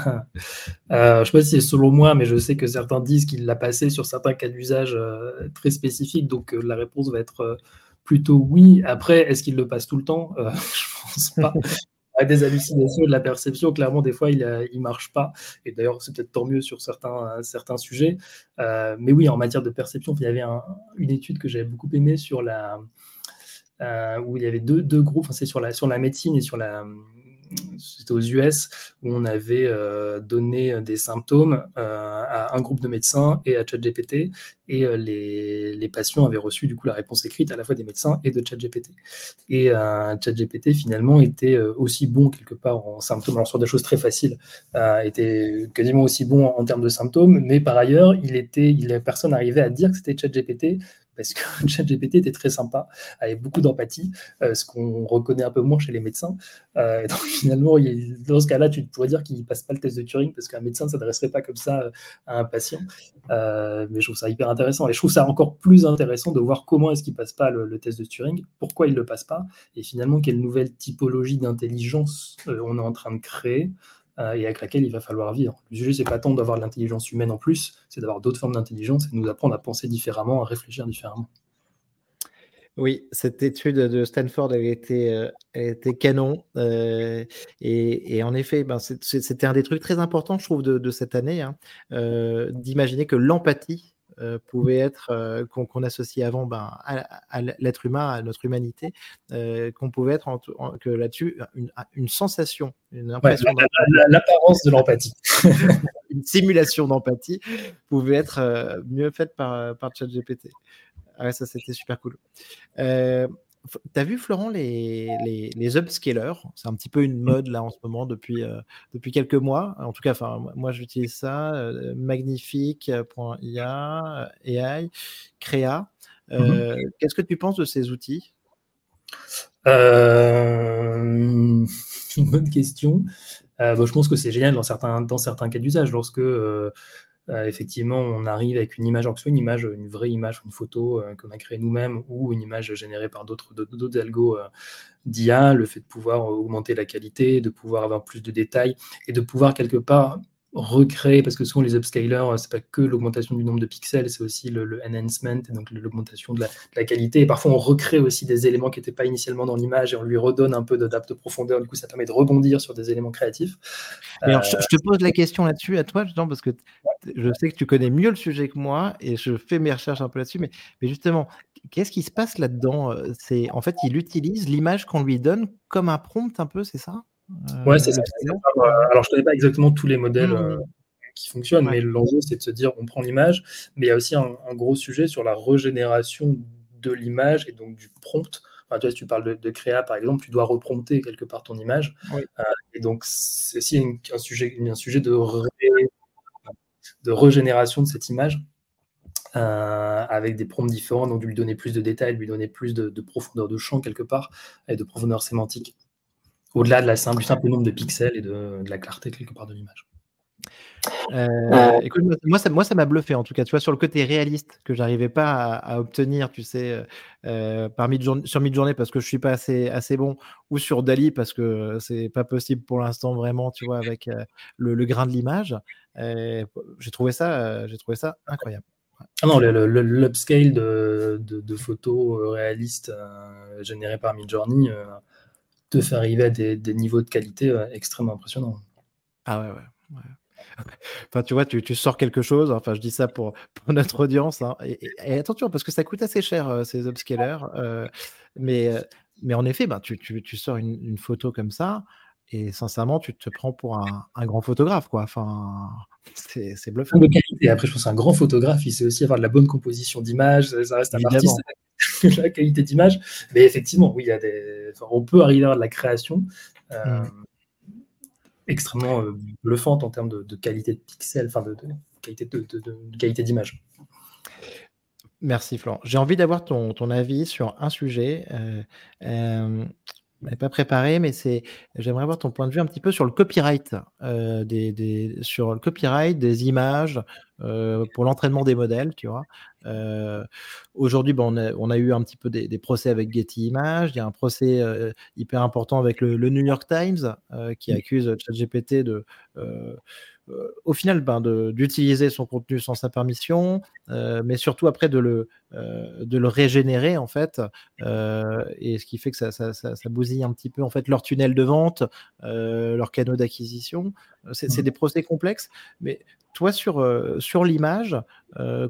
Euh, Je ne sais pas si c'est selon moi, mais je sais que certains disent qu'il l'a passé sur certains cas d'usage euh, très spécifiques, donc la réponse va être plutôt oui. Après, est-ce qu'il le passe tout le temps? Je ne pense pas des hallucinations de la perception, clairement, des fois, il ne marche pas. Et d'ailleurs, c'est peut-être tant mieux sur certains, certains sujets. Euh, mais oui, en matière de perception, il y avait une étude que j'avais beaucoup aimée sur la, euh, où il y avait deux, deux groupes, c'est sur la, sur la médecine et sur la, c'était aux US, où on avait euh, donné des symptômes euh, à un groupe de médecins et à ChatGPT, et euh, les, patients avaient reçu du coup la réponse écrite à la fois des médecins et de ChatGPT. Et ChatGPT finalement était aussi bon quelque part en symptômes, alors sur des choses très faciles, était quasiment aussi bon en, termes de symptômes, mais par ailleurs, il était, personne n'arrivait à dire que c'était ChatGPT parce que ChatGPT était très sympa, avait beaucoup d'empathie, euh, ce qu'on reconnaît un peu moins chez les médecins. Euh, donc finalement, dans ce cas-là, tu pourrais dire qu'il ne passe pas le test de Turing parce qu'un médecin ne s'adresserait pas comme ça à un patient. mais je trouve ça hyper intéressant. Et je trouve ça encore plus intéressant de voir comment est-ce qu'il ne passe pas le, test de Turing, pourquoi il ne le passe pas, et finalement quelle nouvelle typologie d'intelligence on est en train de créer euh, et avec laquelle il va falloir vivre. Le sujet, c'est pas tant d'avoir de l'intelligence humaine en plus, c'est d'avoir d'autres formes d'intelligence et de nous apprendre à penser différemment, à réfléchir différemment. Oui, cette étude de Stanford avait été, euh, été canon. Euh, et, en effet, ben, c'était un des trucs très importants, je trouve, de, cette année, hein, d'imaginer que l'empathie euh, pouvait être euh, qu'on associe avant ben, à, l'être humain, à notre humanité, euh, qu'on pouvait être que là-dessus une, une, sensation, une impression, l'apparence de l'empathie, une simulation d'empathie pouvait être mieux faite par par ChatGPT. Ah ça c'était super cool. Tu as vu, Florent, les, les, les upscalers? C'est un petit peu une mode là en ce moment depuis, euh, depuis quelques mois. En tout cas, moi j'utilise ça. Euh, Magnifique.ia, AI, Créa. Euh, mmh qu'est-ce que tu penses de ces outils? Une bonne question. je pense que c'est génial dans certains, dans certains cas d'usage. Lorsque euh, effectivement, on arrive avec une image, que ce soit une image, une vraie image, une photo euh, qu'on a créée nous-mêmes ou une image générée par d'autres algos euh, d'IA, le fait de pouvoir augmenter la qualité, de pouvoir avoir plus de détails et de pouvoir quelque part recréer, parce que souvent les upscalers, euh, c'est pas que l'augmentation du nombre de pixels, c'est aussi le, enhancement, et donc l'augmentation de, la, qualité. Et parfois, on recrée aussi des éléments qui n'étaient pas initialement dans l'image et on lui redonne un peu de de profondeur. Du coup, ça permet de rebondir sur des éléments créatifs. Alors, je, te pose la question là-dessus à toi, justement, parce que je sais que tu connais mieux le sujet que moi et je fais mes recherches un peu là-dessus. Mais, mais justement, qu'est-ce qui se passe là-dedans euh, C'est En fait, il utilise l'image qu'on lui donne comme un prompt un peu, c'est ça? Ouais, c'est ça. Alors, je ne connais pas exactement tous les modèles mmh. euh, qui fonctionnent, mais l'enjeu, c'est de se dire, on prend l'image, mais il y a aussi un, gros sujet sur la régénération de l'image et donc du prompt. Enfin, tu vois, si tu parles de, créa, par exemple, tu dois reprompter quelque part ton image. Euh, et donc, c'est aussi un, sujet, un sujet de, de régénération de cette image. Euh, avec des prompts différents, donc lui donner plus de détails, lui donner plus de, de profondeur de champ quelque part, et de profondeur sémantique au-delà de la simple, du simple nombre de pixels et de, la clarté quelque part de l'image. Euh, écoute, moi, ça, moi, ça m'a bluffé en tout cas. Tu vois, sur le côté réaliste que j'arrivais pas à, obtenir, tu sais, euh, euh par sur Midjourney parce que je suis pas assez, assez bon, ou sur Dali parce que c'est pas possible pour l'instant vraiment, tu vois, avec euh, le, grain de l'image. j'ai trouvé ça, j'ai trouvé ça incroyable. Ah non, l'upscale de, de, photos réalistes générées par Midjourney te fait arriver à des, niveaux de qualité euh, extrêmement impressionnants. Ah ouais, ouais. Enfin, tu vois, tu, tu, sors quelque chose. Enfin, je dis ça pour, pour notre audience. Hein, et, attention, parce que ça coûte assez cher euh, ces upscalers. Euh, mais, mais en effet, ben, tu, tu, tu sors une, photo comme ça. Et sincèrement, tu te prends pour un, un grand photographe, quoi. Enfin, c'est bluffant. Qualité. Après, je pense qu'un grand photographe, il sait aussi avoir de la bonne composition d'image. Ça reste un artiste la qualité d'image. Mais effectivement, oui, il y a des... on peut arriver à de la création euh, mm. extrêmement euh, bluffante en termes de, qualité de pixels, enfin de, qualité de, qualité d'image. Merci Florent. J'ai envie d'avoir ton, ton, avis sur un sujet. Euh, pas préparé, mais c'est, j'aimerais avoir ton point de vue un petit peu sur le copyright, euh, des, sur le copyright des images euh, pour l'entraînement des modèles, tu vois. Euh, aujourd'hui, bon, on, a, eu un petit peu des, procès avec Getty Images. Il y a un procès hyper important avec le, le New York Times qui accuse ChatGPT de au final ben, d'utiliser son contenu sans sa permission, euh, mais surtout après de le, euh, de le régénérer en fait, et ce qui fait que ça, ça, ça, bousille un petit peu en fait leur tunnel de vente, leurs canaux d'acquisition. C'est mmh. des procès complexes, mais toi sur, sur l'image,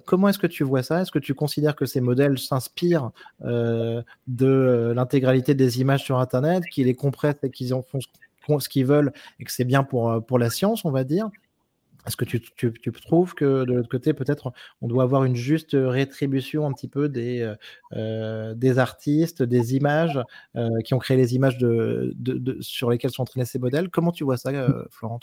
comment est-ce que tu vois ça? Est-ce que tu considères que ces modèles s'inspirent de l'intégralité des images sur Internet, qu'ils les compressent et qu'ils en font ce qu'ils veulent et que c'est bien pour, pour la science, on va dire? Est-ce que tu, trouves que de l'autre côté, peut-être, on doit avoir une juste rétribution un petit peu des, euh, euh, des artistes, des images euh, qui ont créé les images de, sur lesquelles sont entraînés ces modèles? Comment tu vois ça, Florent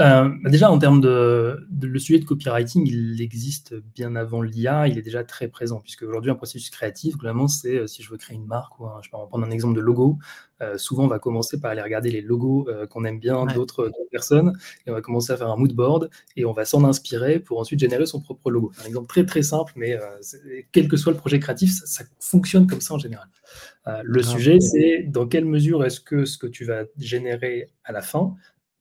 Euh, bah, déjà, en termes de, le sujet de copywriting, il existe bien avant l'IA, il est déjà très présent, puisque aujourd'hui, un processus créatif, globalement, c'est euh, si je veux créer une marque, ou je peux prendre un exemple de logo, euh, souvent on va commencer par aller regarder les logos qu'on aime bien d'autres personnes, et on va commencer à faire un mood board, et on va s'en inspirer pour ensuite générer son propre logo. Un exemple très très simple, mais quel que soit le projet créatif, ça, fonctionne comme ça en général. le sujet, c'est dans quelle mesure est-ce que ce que tu vas générer à la fin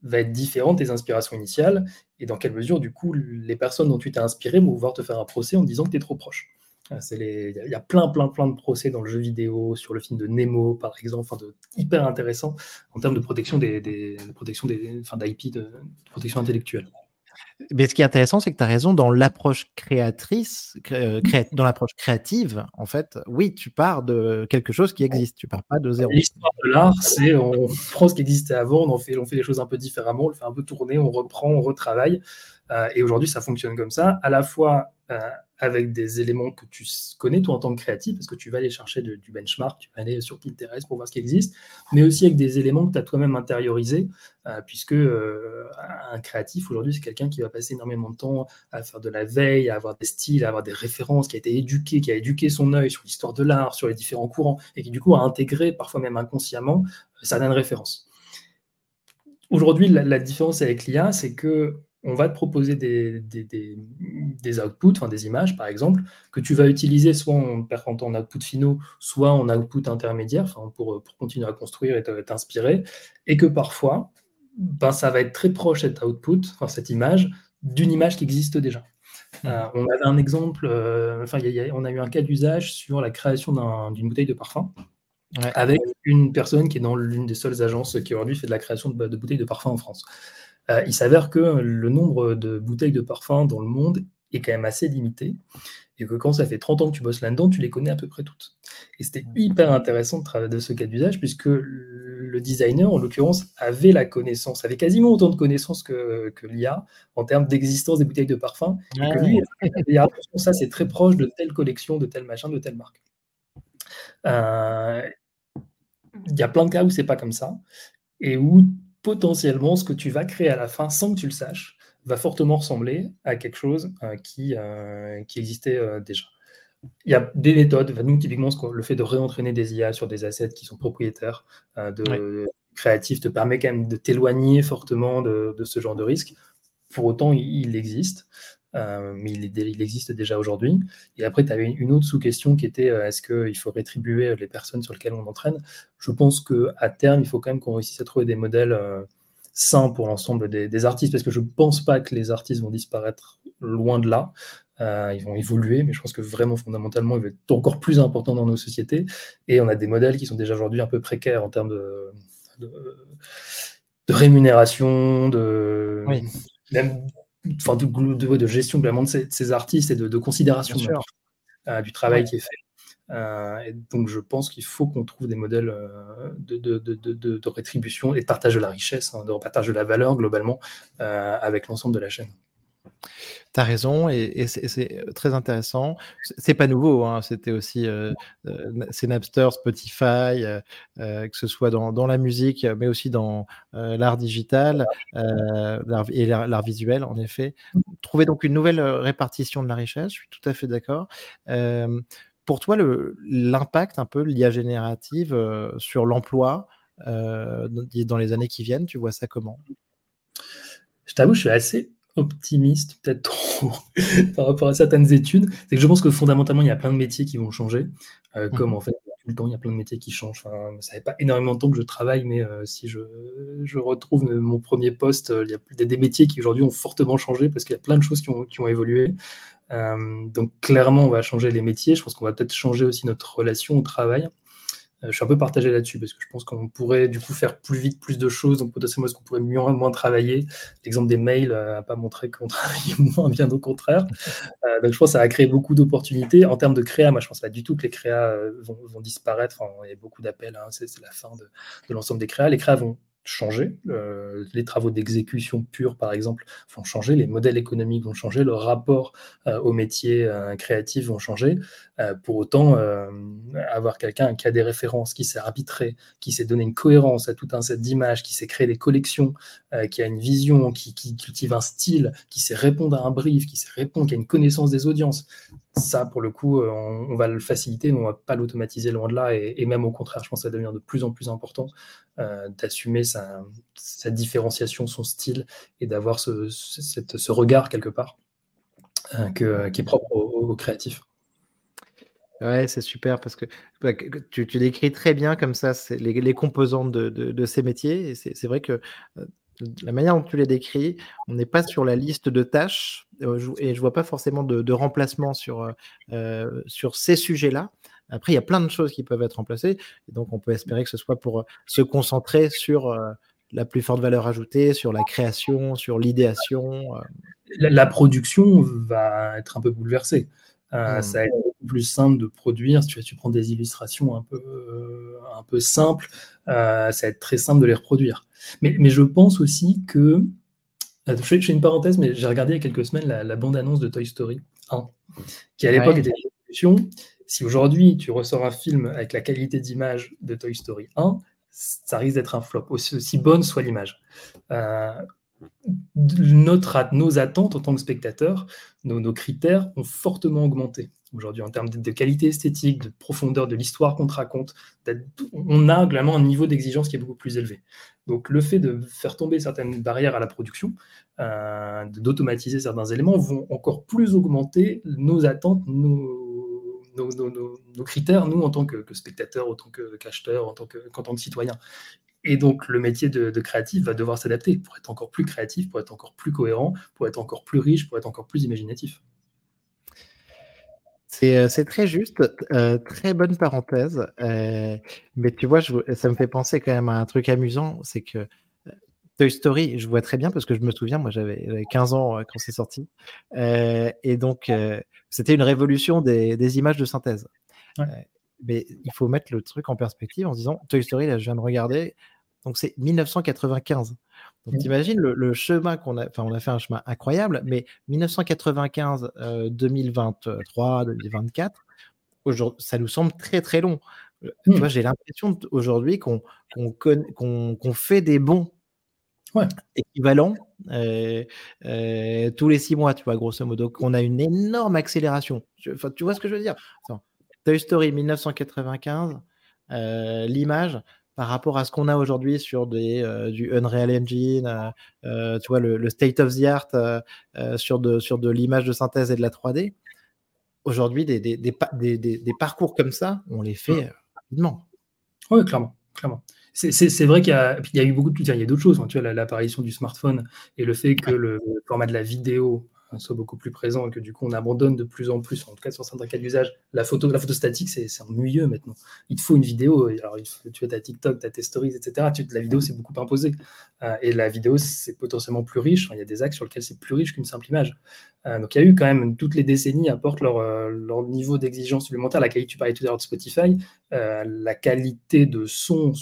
va être différent de tes inspirations initiales et dans quelle mesure, du coup, les personnes dont tu t'es inspiré vont pouvoir te faire un procès en disant que tu es trop proche. Euh, il y a plein, plein, plein de procès dans le jeu vidéo, sur le film de Nemo, par exemple, enfin, de, hyper intéressant en termes de protection des, des des, d'IP, de protection intellectuelle. Mais ce qui est intéressant, c'est que tu as raison dans l'approche créatrice, euh, dans l'approche créative, en fait, oui, tu pars de quelque chose qui existe, tu pars pas de zéro. L'histoire de l'art, c'est on prend ce qui existait avant, on fait, on fait les choses un peu différemment, on le fait un peu tourner, on reprend, on retravaille. Euh, et aujourd'hui, ça fonctionne comme ça, à la fois euh, avec des éléments que tu connais toi en tant que créatif, parce que tu vas aller chercher du benchmark, tu vas aller sur Pinterest pour voir ce qui existe, mais aussi avec des éléments que tu as toi-même intériorisés, euh, puisque un créatif aujourd'hui, c'est quelqu'un qui va passer énormément de temps à faire de la veille, à avoir des styles, à avoir des références, qui a été éduqué, qui a éduqué son œil sur l'histoire de l'art, sur les différents courants, et qui du coup a intégré, parfois même inconsciemment, certaines références. Aujourd'hui, la différence avec l'IA, c'est que on va te proposer des, des, outputs, enfin des images par exemple, que tu vas utiliser soit en, en output finaux, soit en output intermédiaire, pour, pour continuer à construire et t'inspirer, et que parfois, ben, ça va être très proche cet output, enfin cette image, d'une image qui existe déjà. Mmh. Euh, on avait un exemple, euh, enfin, on a eu un cas d'usage sur la création d'une bouteille de parfum. Avec une personne qui est dans l'une des seules agences qui aujourd'hui fait de la création de, de bouteilles de parfum en France. Euh, il s'avère que le nombre de bouteilles de parfum dans le monde est quand même assez limité et que quand ça fait 30 ans que tu bosses là-dedans, tu les connais à peu près toutes. Et c'était hyper intéressant de travailler de ce cas d'usage puisque le designer, en l'occurrence, avait la connaissance, avait quasiment autant de connaissances que, que l'IA en termes d'existence des bouteilles de parfum. Et que lui, ça c'est très proche de telle collection, de tel machin, de telle marque. Euh, il y a plein de cas où c'est pas comme ça et où potentiellement, ce que tu vas créer à la fin, sans que tu le saches, va fortement ressembler à quelque chose euh, qui, euh, qui existait euh, déjà. Il y a des méthodes, nous typiquement le fait de réentraîner des IA sur des assets qui sont propriétaires de créatifs te permet quand même de t'éloigner fortement de, ce genre de risque. Pour autant, il existe. Euh, mais il, existe déjà aujourd'hui. Et après, tu avais une, autre sous-question qui était euh, est-ce qu'il faut rétribuer les personnes sur lesquelles on entraîne? Je pense qu'à terme, il faut quand même qu'on réussisse à trouver des modèles euh, sains pour l'ensemble des, artistes, parce que je ne pense pas que les artistes vont disparaître loin de là. ils vont évoluer, mais je pense que vraiment fondamentalement, ils vont être encore plus importants dans nos sociétés. Et on a des modèles qui sont déjà aujourd'hui un peu précaires en termes de, de, rémunération, de même enfin, de, de, gestion de, ces, artistes et de, considération euh, du travail qui est fait. Euh, et donc, je pense qu'il faut qu'on trouve des modèles euh, de, rétribution et de partage de la richesse, hein, de partage de la valeur globalement avec l'ensemble de la chaîne. Tu as raison et, c'est très intéressant. C'est pas nouveau, hein, c'était aussi euh, c'est Napster, Spotify, que ce soit dans, la musique, mais aussi dans l'art digital et l'art visuel, en effet. Trouver donc une nouvelle répartition de la richesse, je suis tout à fait d'accord. pour toi, l'impact un peu l'IA générative sur l'emploi dans les années qui viennent, tu vois ça comment? Je t'avoue, je suis assez optimiste, peut-être trop, par rapport à certaines études, c'est que je pense que fondamentalement, il y a plein de métiers qui vont changer, euh, mmh. comme en fait, tout le temps, il y a plein de métiers qui changent. Enfin, ça fait pas énormément de temps que je travaille, mais euh, si je, je, retrouve mon premier poste, euh, il y a des, métiers qui aujourd'hui ont fortement changé parce qu'il y a plein de choses qui ont, qui ont évolué. donc clairement, on va changer les métiers. Je pense qu'on va peut-être changer aussi notre relation au travail. Euh, je suis un peu partagé là-dessus parce que je pense qu'on pourrait du coup faire plus vite plus de choses. Donc potentiellement, est-ce qu'on pourrait mieux moins travailler? L'exemple des mails n'a pas montré qu'on travaillait moins, bien au contraire. Euh, donc je pense que ça a créé beaucoup d'opportunités. En termes de créa, moi je pense pas du tout que les créas euh, vont, disparaître. il y a beaucoup d'appels, hein. c'est la fin de, l'ensemble des créas. Les créas vont changer. Euh, les travaux d'exécution pure, par exemple, vont changer. Les modèles économiques vont changer. Le rapport euh, au métier euh, créatif vont changer. pour autant, avoir quelqu'un qui a des références, qui sait arbitrer, qui sait donner une cohérence à tout un set d'images, qui sait créer des collections, qui a une vision, qui, cultive un style, qui sait répondre à un brief, qui sait répondre, qui a une connaissance des audiences. Ça, pour le coup, on, va le faciliter, mais on ne va pas l'automatiser loin de là. Et, même au contraire, je pense que ça va devenir de plus en plus important d'assumer sa, différenciation, son style, et d'avoir ce, regard quelque part euh, que, qui est propre au, créatif. Ouais, c'est super parce que bah, tu, tu, décris très bien comme ça les, composantes de, de, ces métiers. Et c'est vrai que euh, la manière dont tu les décris, on n'est pas sur la liste de tâches euh, et je vois pas forcément de, de remplacement sur, sur ces sujets-là. Après, il y a plein de choses qui peuvent être remplacées. Et donc, on peut espérer que ce soit pour euh, se concentrer sur euh, la plus forte valeur ajoutée, sur la création, sur l'idéation. Euh. La, production va être un peu bouleversée. Hmm. Ça beaucoup plus simple de produire. Si tu, tu prends des illustrations un peu, un peu simples, ça va être très simple de les reproduire. Mais, mais je pense aussi que. Je fais, une parenthèse, mais j'ai regardé il y a quelques semaines la, bande-annonce de Toy Story 1, qui à l'époque était une discussion si aujourd'hui tu ressors un film avec la qualité d'image de Toy Story 1, ça risque d'être un flop, aussi, bonne soit l'image. Euh, nos attentes en tant que spectateurs, nos, critères ont fortement augmenté aujourd'hui en termes de, qualité esthétique, de profondeur de l'histoire qu'on te raconte. On a globalement un niveau d'exigence qui est beaucoup plus élevé. Donc le fait de faire tomber certaines barrières à la production, euh, d'automatiser certains éléments, vont encore plus augmenter nos attentes, nos, critères, nous, en tant que, spectateurs, en tant qu'acheteurs, en tant que, tant que citoyens. Et donc, le métier de, créatif va devoir s'adapter pour être encore plus créatif, pour être encore plus cohérent, pour être encore plus riche, pour être encore plus imaginatif. C'est euh, très juste, euh, très bonne parenthèse. Euh, mais tu vois, ça me fait penser quand même à un truc amusant, c'est que Toy Story, je vois très bien parce que je me souviens, moi j'avais 15 ans quand c'est sorti. et donc, c'était une révolution des, images de synthèse. Mais il faut mettre le truc en perspective en se disant Toy Story, là, je viens de regarder, donc c'est 1995. Donc, t'imagines le, le, chemin qu'on a, enfin, on a fait un chemin incroyable, mais 1995, 2023, 2024, ça nous semble très très long. Euh, tu mmh. vois, j'ai l'impression aujourd'hui qu'on qu'on fait des bons équivalents euh, euh, tous les six mois, tu vois, grosso modo. Donc, on a une énorme accélération. Enfin, tu vois ce que je veux dire? Toy Story 1995, euh, l'image par rapport à ce qu'on a aujourd'hui sur des, du Unreal Engine, tu vois, le, state of the art sur de, sur de l'image de synthèse et de la 3D. Aujourd'hui, des, des, des, des, parcours comme ça, on les fait rapidement. Oui, clairement. clairement c'est vrai qu'il y, a eu beaucoup de il y a d'autres choses. Hein. tu vois, l'apparition du smartphone et le fait que le format de la vidéo euh, soit beaucoup plus présent et que du coup on abandonne de plus en plus, en tout cas sur certains cas d'usage, la photo, la photo statique, c'est ennuyeux maintenant. Il te faut une vidéo, alors tu as ta TikTok, tu as tes stories, etc. La vidéo c'est beaucoup imposé. Euh, et la vidéo c'est potentiellement plus riche, il y a des axes sur lesquels c'est plus riche qu'une simple image. Euh, donc il y a eu quand même, toutes les décennies apportent leur, leur niveau d'exigence supplémentaire. La qualité, tu parlais tout à l'heure de Spotify, la qualité de son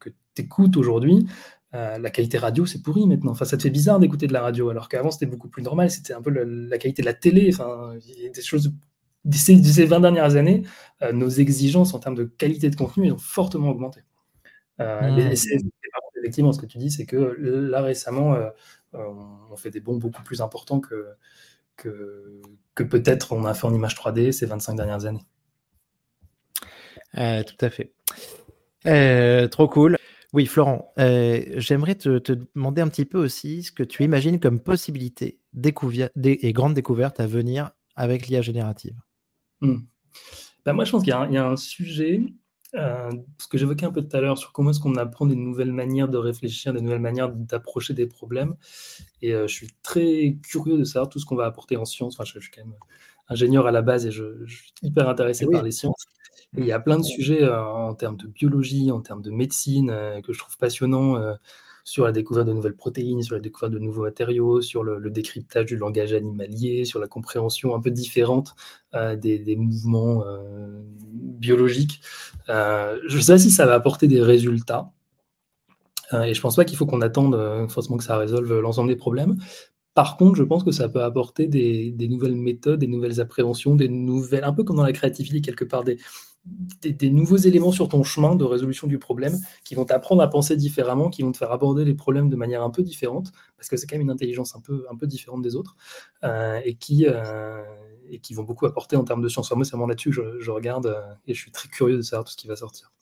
que tu écoutes aujourd'hui, euh, la qualité radio, c'est pourri maintenant. Enfin, ça te fait bizarre d'écouter de la radio, alors qu'avant, c'était beaucoup plus normal. C'était un peu la qualité de la télé. Enfin, il y a des choses. De ces, 20 dernières années, euh, nos exigences en termes de qualité de contenu ont fortement augmenté. Euh, mmh. effectivement, ce que tu dis, c'est que là, récemment, on fait des bons beaucoup plus importants que, que, que peut-être on a fait en image 3D ces 25 dernières années. tout à fait. trop cool. Oui, Florent, euh, j'aimerais te, demander un petit peu aussi ce que tu imagines comme possibilité et grande découverte à venir avec l'IA générative. Hmm. Ben moi, je pense qu'il y, a un sujet, euh, ce que j'évoquais un peu tout à l'heure, sur comment est-ce qu'on apprend des nouvelles manières de réfléchir, des nouvelles manières d'approcher des problèmes. Et euh, je suis très curieux de savoir tout ce qu'on va apporter en sciences. Enfin, je, suis quand même ingénieur à la base et je, suis hyper intéressé par les sciences il y a plein de sujets euh, en termes de biologie, en termes de médecine, euh, que je trouve passionnants euh, sur la découverte de nouvelles protéines, sur la découverte de nouveaux matériaux, sur le, décryptage du langage animalier, sur la compréhension un peu différente des, mouvements biologiques. je ne sais pas si ça va apporter des résultats. et je pense pas qu'il faut qu'on attende, forcément que ça résolve l'ensemble des problèmes. Par contre, je pense que ça peut apporter des des nouvelles méthodes, des nouvelles appréhensions, des nouvelles un peu comme dans la créativité quelque part, des des, nouveaux éléments sur ton chemin de résolution du problème qui vont t'apprendre à penser différemment, qui vont te faire aborder les problèmes de manière un peu différente, parce que c'est quand même une intelligence un peu, un peu différente des autres, euh, et, qui, euh, et qui vont beaucoup apporter en termes de science. moi, c'est vraiment là-dessus que je, regarde euh, et je suis très curieux de savoir tout ce qui va sortir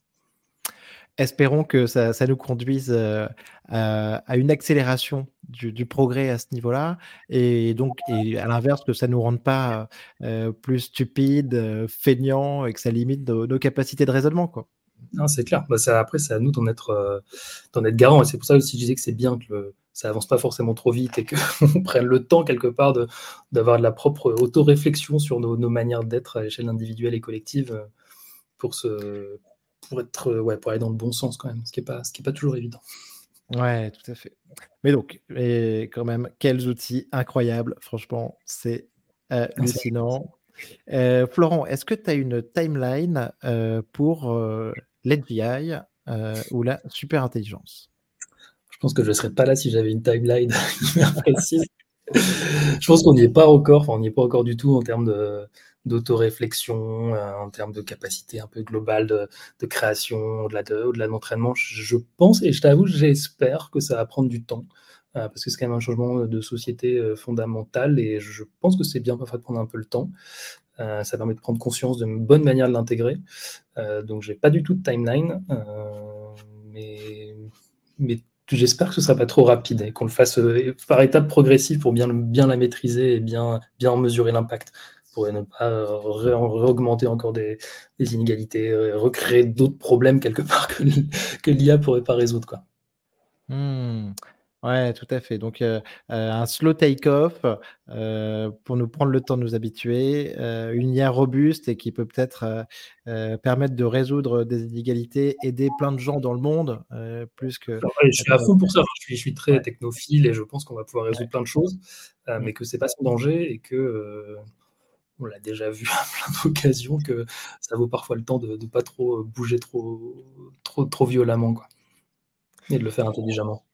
espérons que ça, nous conduise euh, à, une accélération du, progrès à ce niveau-là, et donc à l'inverse que ça nous rende pas euh, plus stupides, euh, feignants, et que ça limite nos, capacités de raisonnement, quoi. c'est clair. Bah, après, c'est à nous d'en être, garant. Et c'est pour ça aussi que je disais que c'est bien que ça avance pas forcément trop vite et qu'on prenne le temps quelque part d'avoir de, la propre auto-réflexion sur nos, nos manières d'être à l'échelle individuelle et collective pour se, pour, être, euh, ouais, pour aller dans le bon sens quand même, ce qui n'est pas, ce qui est pas toujours évident. Ouais, tout à fait. Mais donc, et quand même, quels outils incroyables, franchement, c'est hallucinant. Euh, Florent, est-ce que tu as une timeline euh, pour euh, ou la super intelligence Je pense que je ne serais pas là si j'avais une timeline précise. je pense qu'on n'y est pas encore, enfin, on n'y est pas encore du tout en termes de, d'autoréflexion, euh, en termes de capacité un peu globale de, création, au-delà de, au l'entraînement. Je pense, et je t'avoue, j'espère que ça va prendre du temps, euh, parce que c'est quand même un changement de société euh, fondamental, et je pense que c'est bien parfois de prendre un peu le temps. ça permet de prendre conscience d'une bonne manière de l'intégrer. donc, j'ai pas du tout de timeline, mais, mais j'espère que ce sera pas trop rapide et qu'on le fasse par étapes progressives pour bien, bien la maîtriser et bien, bien mesurer l'impact pour ne pas réaugmenter encore des, inégalités, euh, recréer d'autres problèmes quelque part que, que l'IA pourrait pas résoudre. Quoi. Mmh. Ouais, tout à fait. Donc, euh, euh, un slow take-off pour nous prendre le temps de nous habituer, une IA robuste et qui peut peut-être permettre de résoudre des inégalités, aider plein de gens dans le monde, plus que. je suis à fond pour ça. Je suis, très technophile et je pense qu'on va pouvoir résoudre plein de choses, mais que c'est pas sans danger et que on l'a déjà vu à plein d'occasions que ça vaut parfois le temps de ne pas trop bouger trop, trop, trop violemment quoi. et de le faire intelligemment.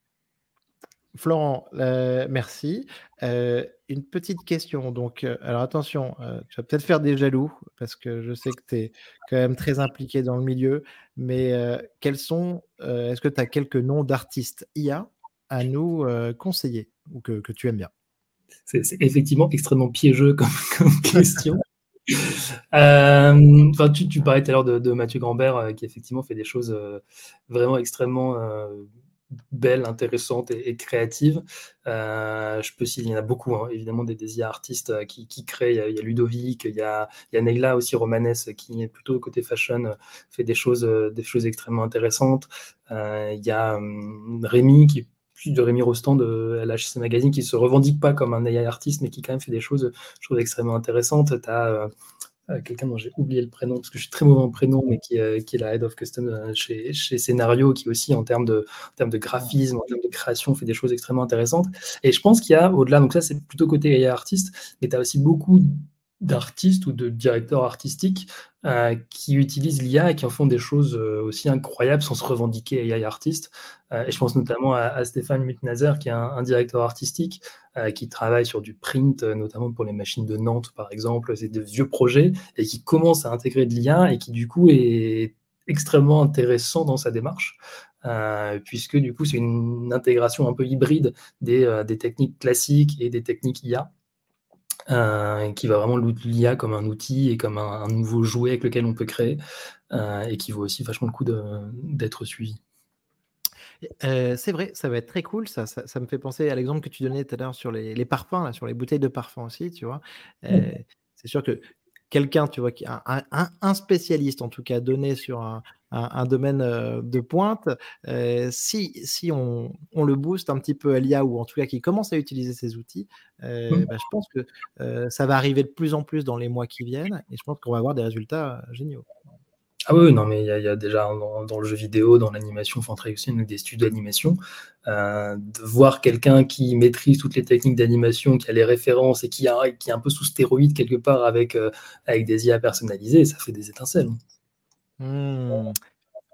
Florent, euh, merci. Euh, une petite question. Donc, euh, alors attention, tu vas peut-être faire des jaloux parce que je sais que tu es quand même très impliqué dans le milieu. Mais quels sont, est-ce que tu as quelques noms d'artistes IA à nous conseiller ou que tu aimes bien? C'est effectivement extrêmement piégeux comme, question. Euh, tu, parlais tout à l'heure de, Mathieu Grambert, euh, qui effectivement fait des choses euh, vraiment extrêmement belles, intéressantes et, créatives. je peux citer, il y en a beaucoup, hein, évidemment, des, des artistes qui, créent. Il y, a, Ludovic, il y a, il Neila aussi, Romanes, qui est plutôt côté fashion, fait des choses, des choses extrêmement intéressantes. il y a hum, Rémi, qui de Rémi Rostand de LHC Magazine qui se revendique pas comme un AI artiste, mais qui quand même fait des choses, je extrêmement intéressantes. Tu as euh, euh, quelqu'un dont j'ai oublié le prénom, parce que je suis très mauvais en prénom, mais qui, euh, qui est la Head of Custom chez, chez Scénario, qui aussi, en termes, de, en termes de graphisme, en termes de création, fait des choses extrêmement intéressantes. Et je pense qu'il y a, au-delà, donc ça, c'est plutôt côté AI artiste, mais tu as aussi beaucoup d'artistes ou de directeurs artistiques euh, qui utilisent l'IA et qui en font des choses euh, aussi incroyables sans se revendiquer AI artiste. Euh, et je pense notamment à, Stéphane Mutnazer, qui est un, directeur artistique qui travaille sur du print, notamment pour les machines de Nantes, par exemple. C'est de vieux projets et qui commence à intégrer de l'IA et qui, du coup, est extrêmement intéressant dans sa démarche. puisque du coup c'est une intégration un peu hybride des, des techniques classiques et des techniques IA. Euh, qui va vraiment l'IA comme un outil et comme un, nouveau jouet avec lequel on peut créer, euh, et qui vaut aussi vachement le coup d'être suivi. Euh, c'est vrai, ça va être très cool. Ça, ça, me fait penser à l'exemple que tu donnais tout à l'heure sur les, parfums, là, sur les bouteilles de parfum aussi, tu vois. C'est sûr que quelqu'un, tu vois, qui un, un, spécialiste en tout cas donné sur un, un, domaine de pointe, si, si on, on, le booste un petit peu à l'IA ou en tout cas qui commence à utiliser ces outils, mmh. bah, je pense que ça va arriver de plus en plus dans les mois qui viennent et je pense qu'on va avoir des résultats géniaux. Ah oui, non, mais il y, a déjà dans, le jeu vidéo, dans l'animation, enfin aussi des studios d'animation, de voir quelqu'un qui maîtrise toutes les techniques d'animation, qui a les références et qui, a, qui est un peu sous stéroïde quelque part avec, avec des IA personnalisées, ça fait des étincelles. Mmh.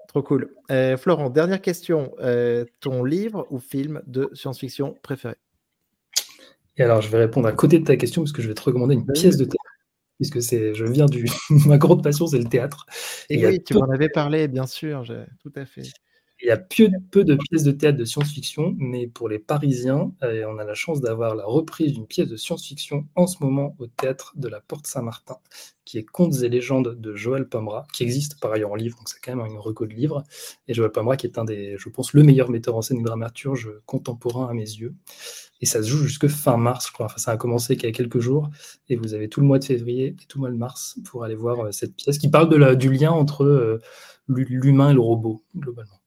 trop cool. Euh, Florent, dernière question. Euh, ton livre ou film de science-fiction préféré? Et alors, je vais répondre à côté de ta question parce que je vais te recommander une pièce de théâtre. Puisque c'est, je viens du, ma grande passion, c'est le théâtre. Et, oui, tu m'en avais parlé, bien sûr, tout à fait. Il y a peu, de pièces de théâtre de science-fiction, mais pour les Parisiens, euh, on a la chance d'avoir la reprise d'une pièce de science-fiction en ce moment au théâtre de la Porte Saint-Martin, qui est Contes et légendes de Joël Pomera, qui existe par ailleurs en livre, donc c'est quand même une reco de livres. Et Joël Pomera, qui est un des, je pense, le meilleur metteur en scène et dramaturge contemporain à mes yeux. Et ça se joue jusque fin mars, je crois. Enfin, ça a commencé il y a quelques jours, et vous avez tout le mois de février et tout le mois de mars pour aller voir euh, cette pièce qui parle du lien entre euh, l'humain et le robot, globalement.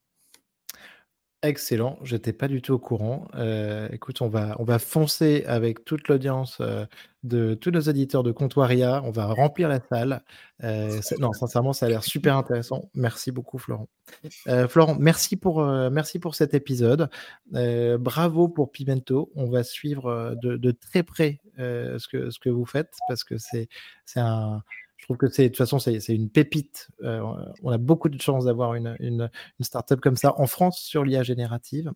Excellent, j'étais pas du tout au courant. Euh, écoute, on va, on va foncer avec toute l'audience euh, de tous nos éditeurs de Comptoiria. On va remplir la salle. Euh, non, sincèrement, ça a l'air super intéressant. Merci beaucoup, Florent. Florent, merci pour, merci pour cet épisode. bravo pour Pimento. On va suivre de, de très près ce, que, ce que vous faites parce que c'est un je trouve que c'est de toute façon c'est une pépite. Euh, on a beaucoup de chance d'avoir une, une, une, startup comme ça en France sur l'IA générative.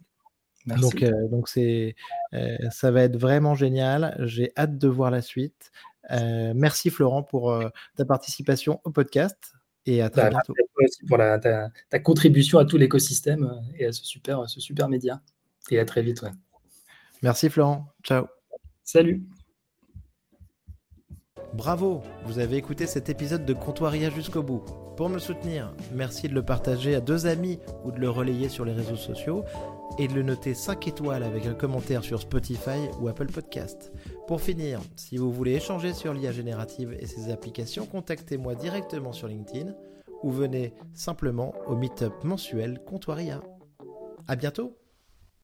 Donc, euh, donc c'est, euh, ça va être vraiment génial. J'ai hâte de voir la suite. merci Florent pour ta participation au podcast et à très bah, bientôt. Merci pour ta, contribution à tout l'écosystème et à ce super, ce super média. Et à très vite. Merci Florent. Ciao. Salut. Bravo, vous avez écouté cet épisode de Comptoiria jusqu'au bout. Pour me soutenir, merci de le partager à deux amis ou de le relayer sur les réseaux sociaux et de le noter 5 étoiles avec un commentaire sur Spotify ou Apple Podcast. Pour finir, si vous voulez échanger sur l'IA générative et ses applications, contactez-moi directement sur LinkedIn ou venez simplement au meetup mensuel Comptoiria. À bientôt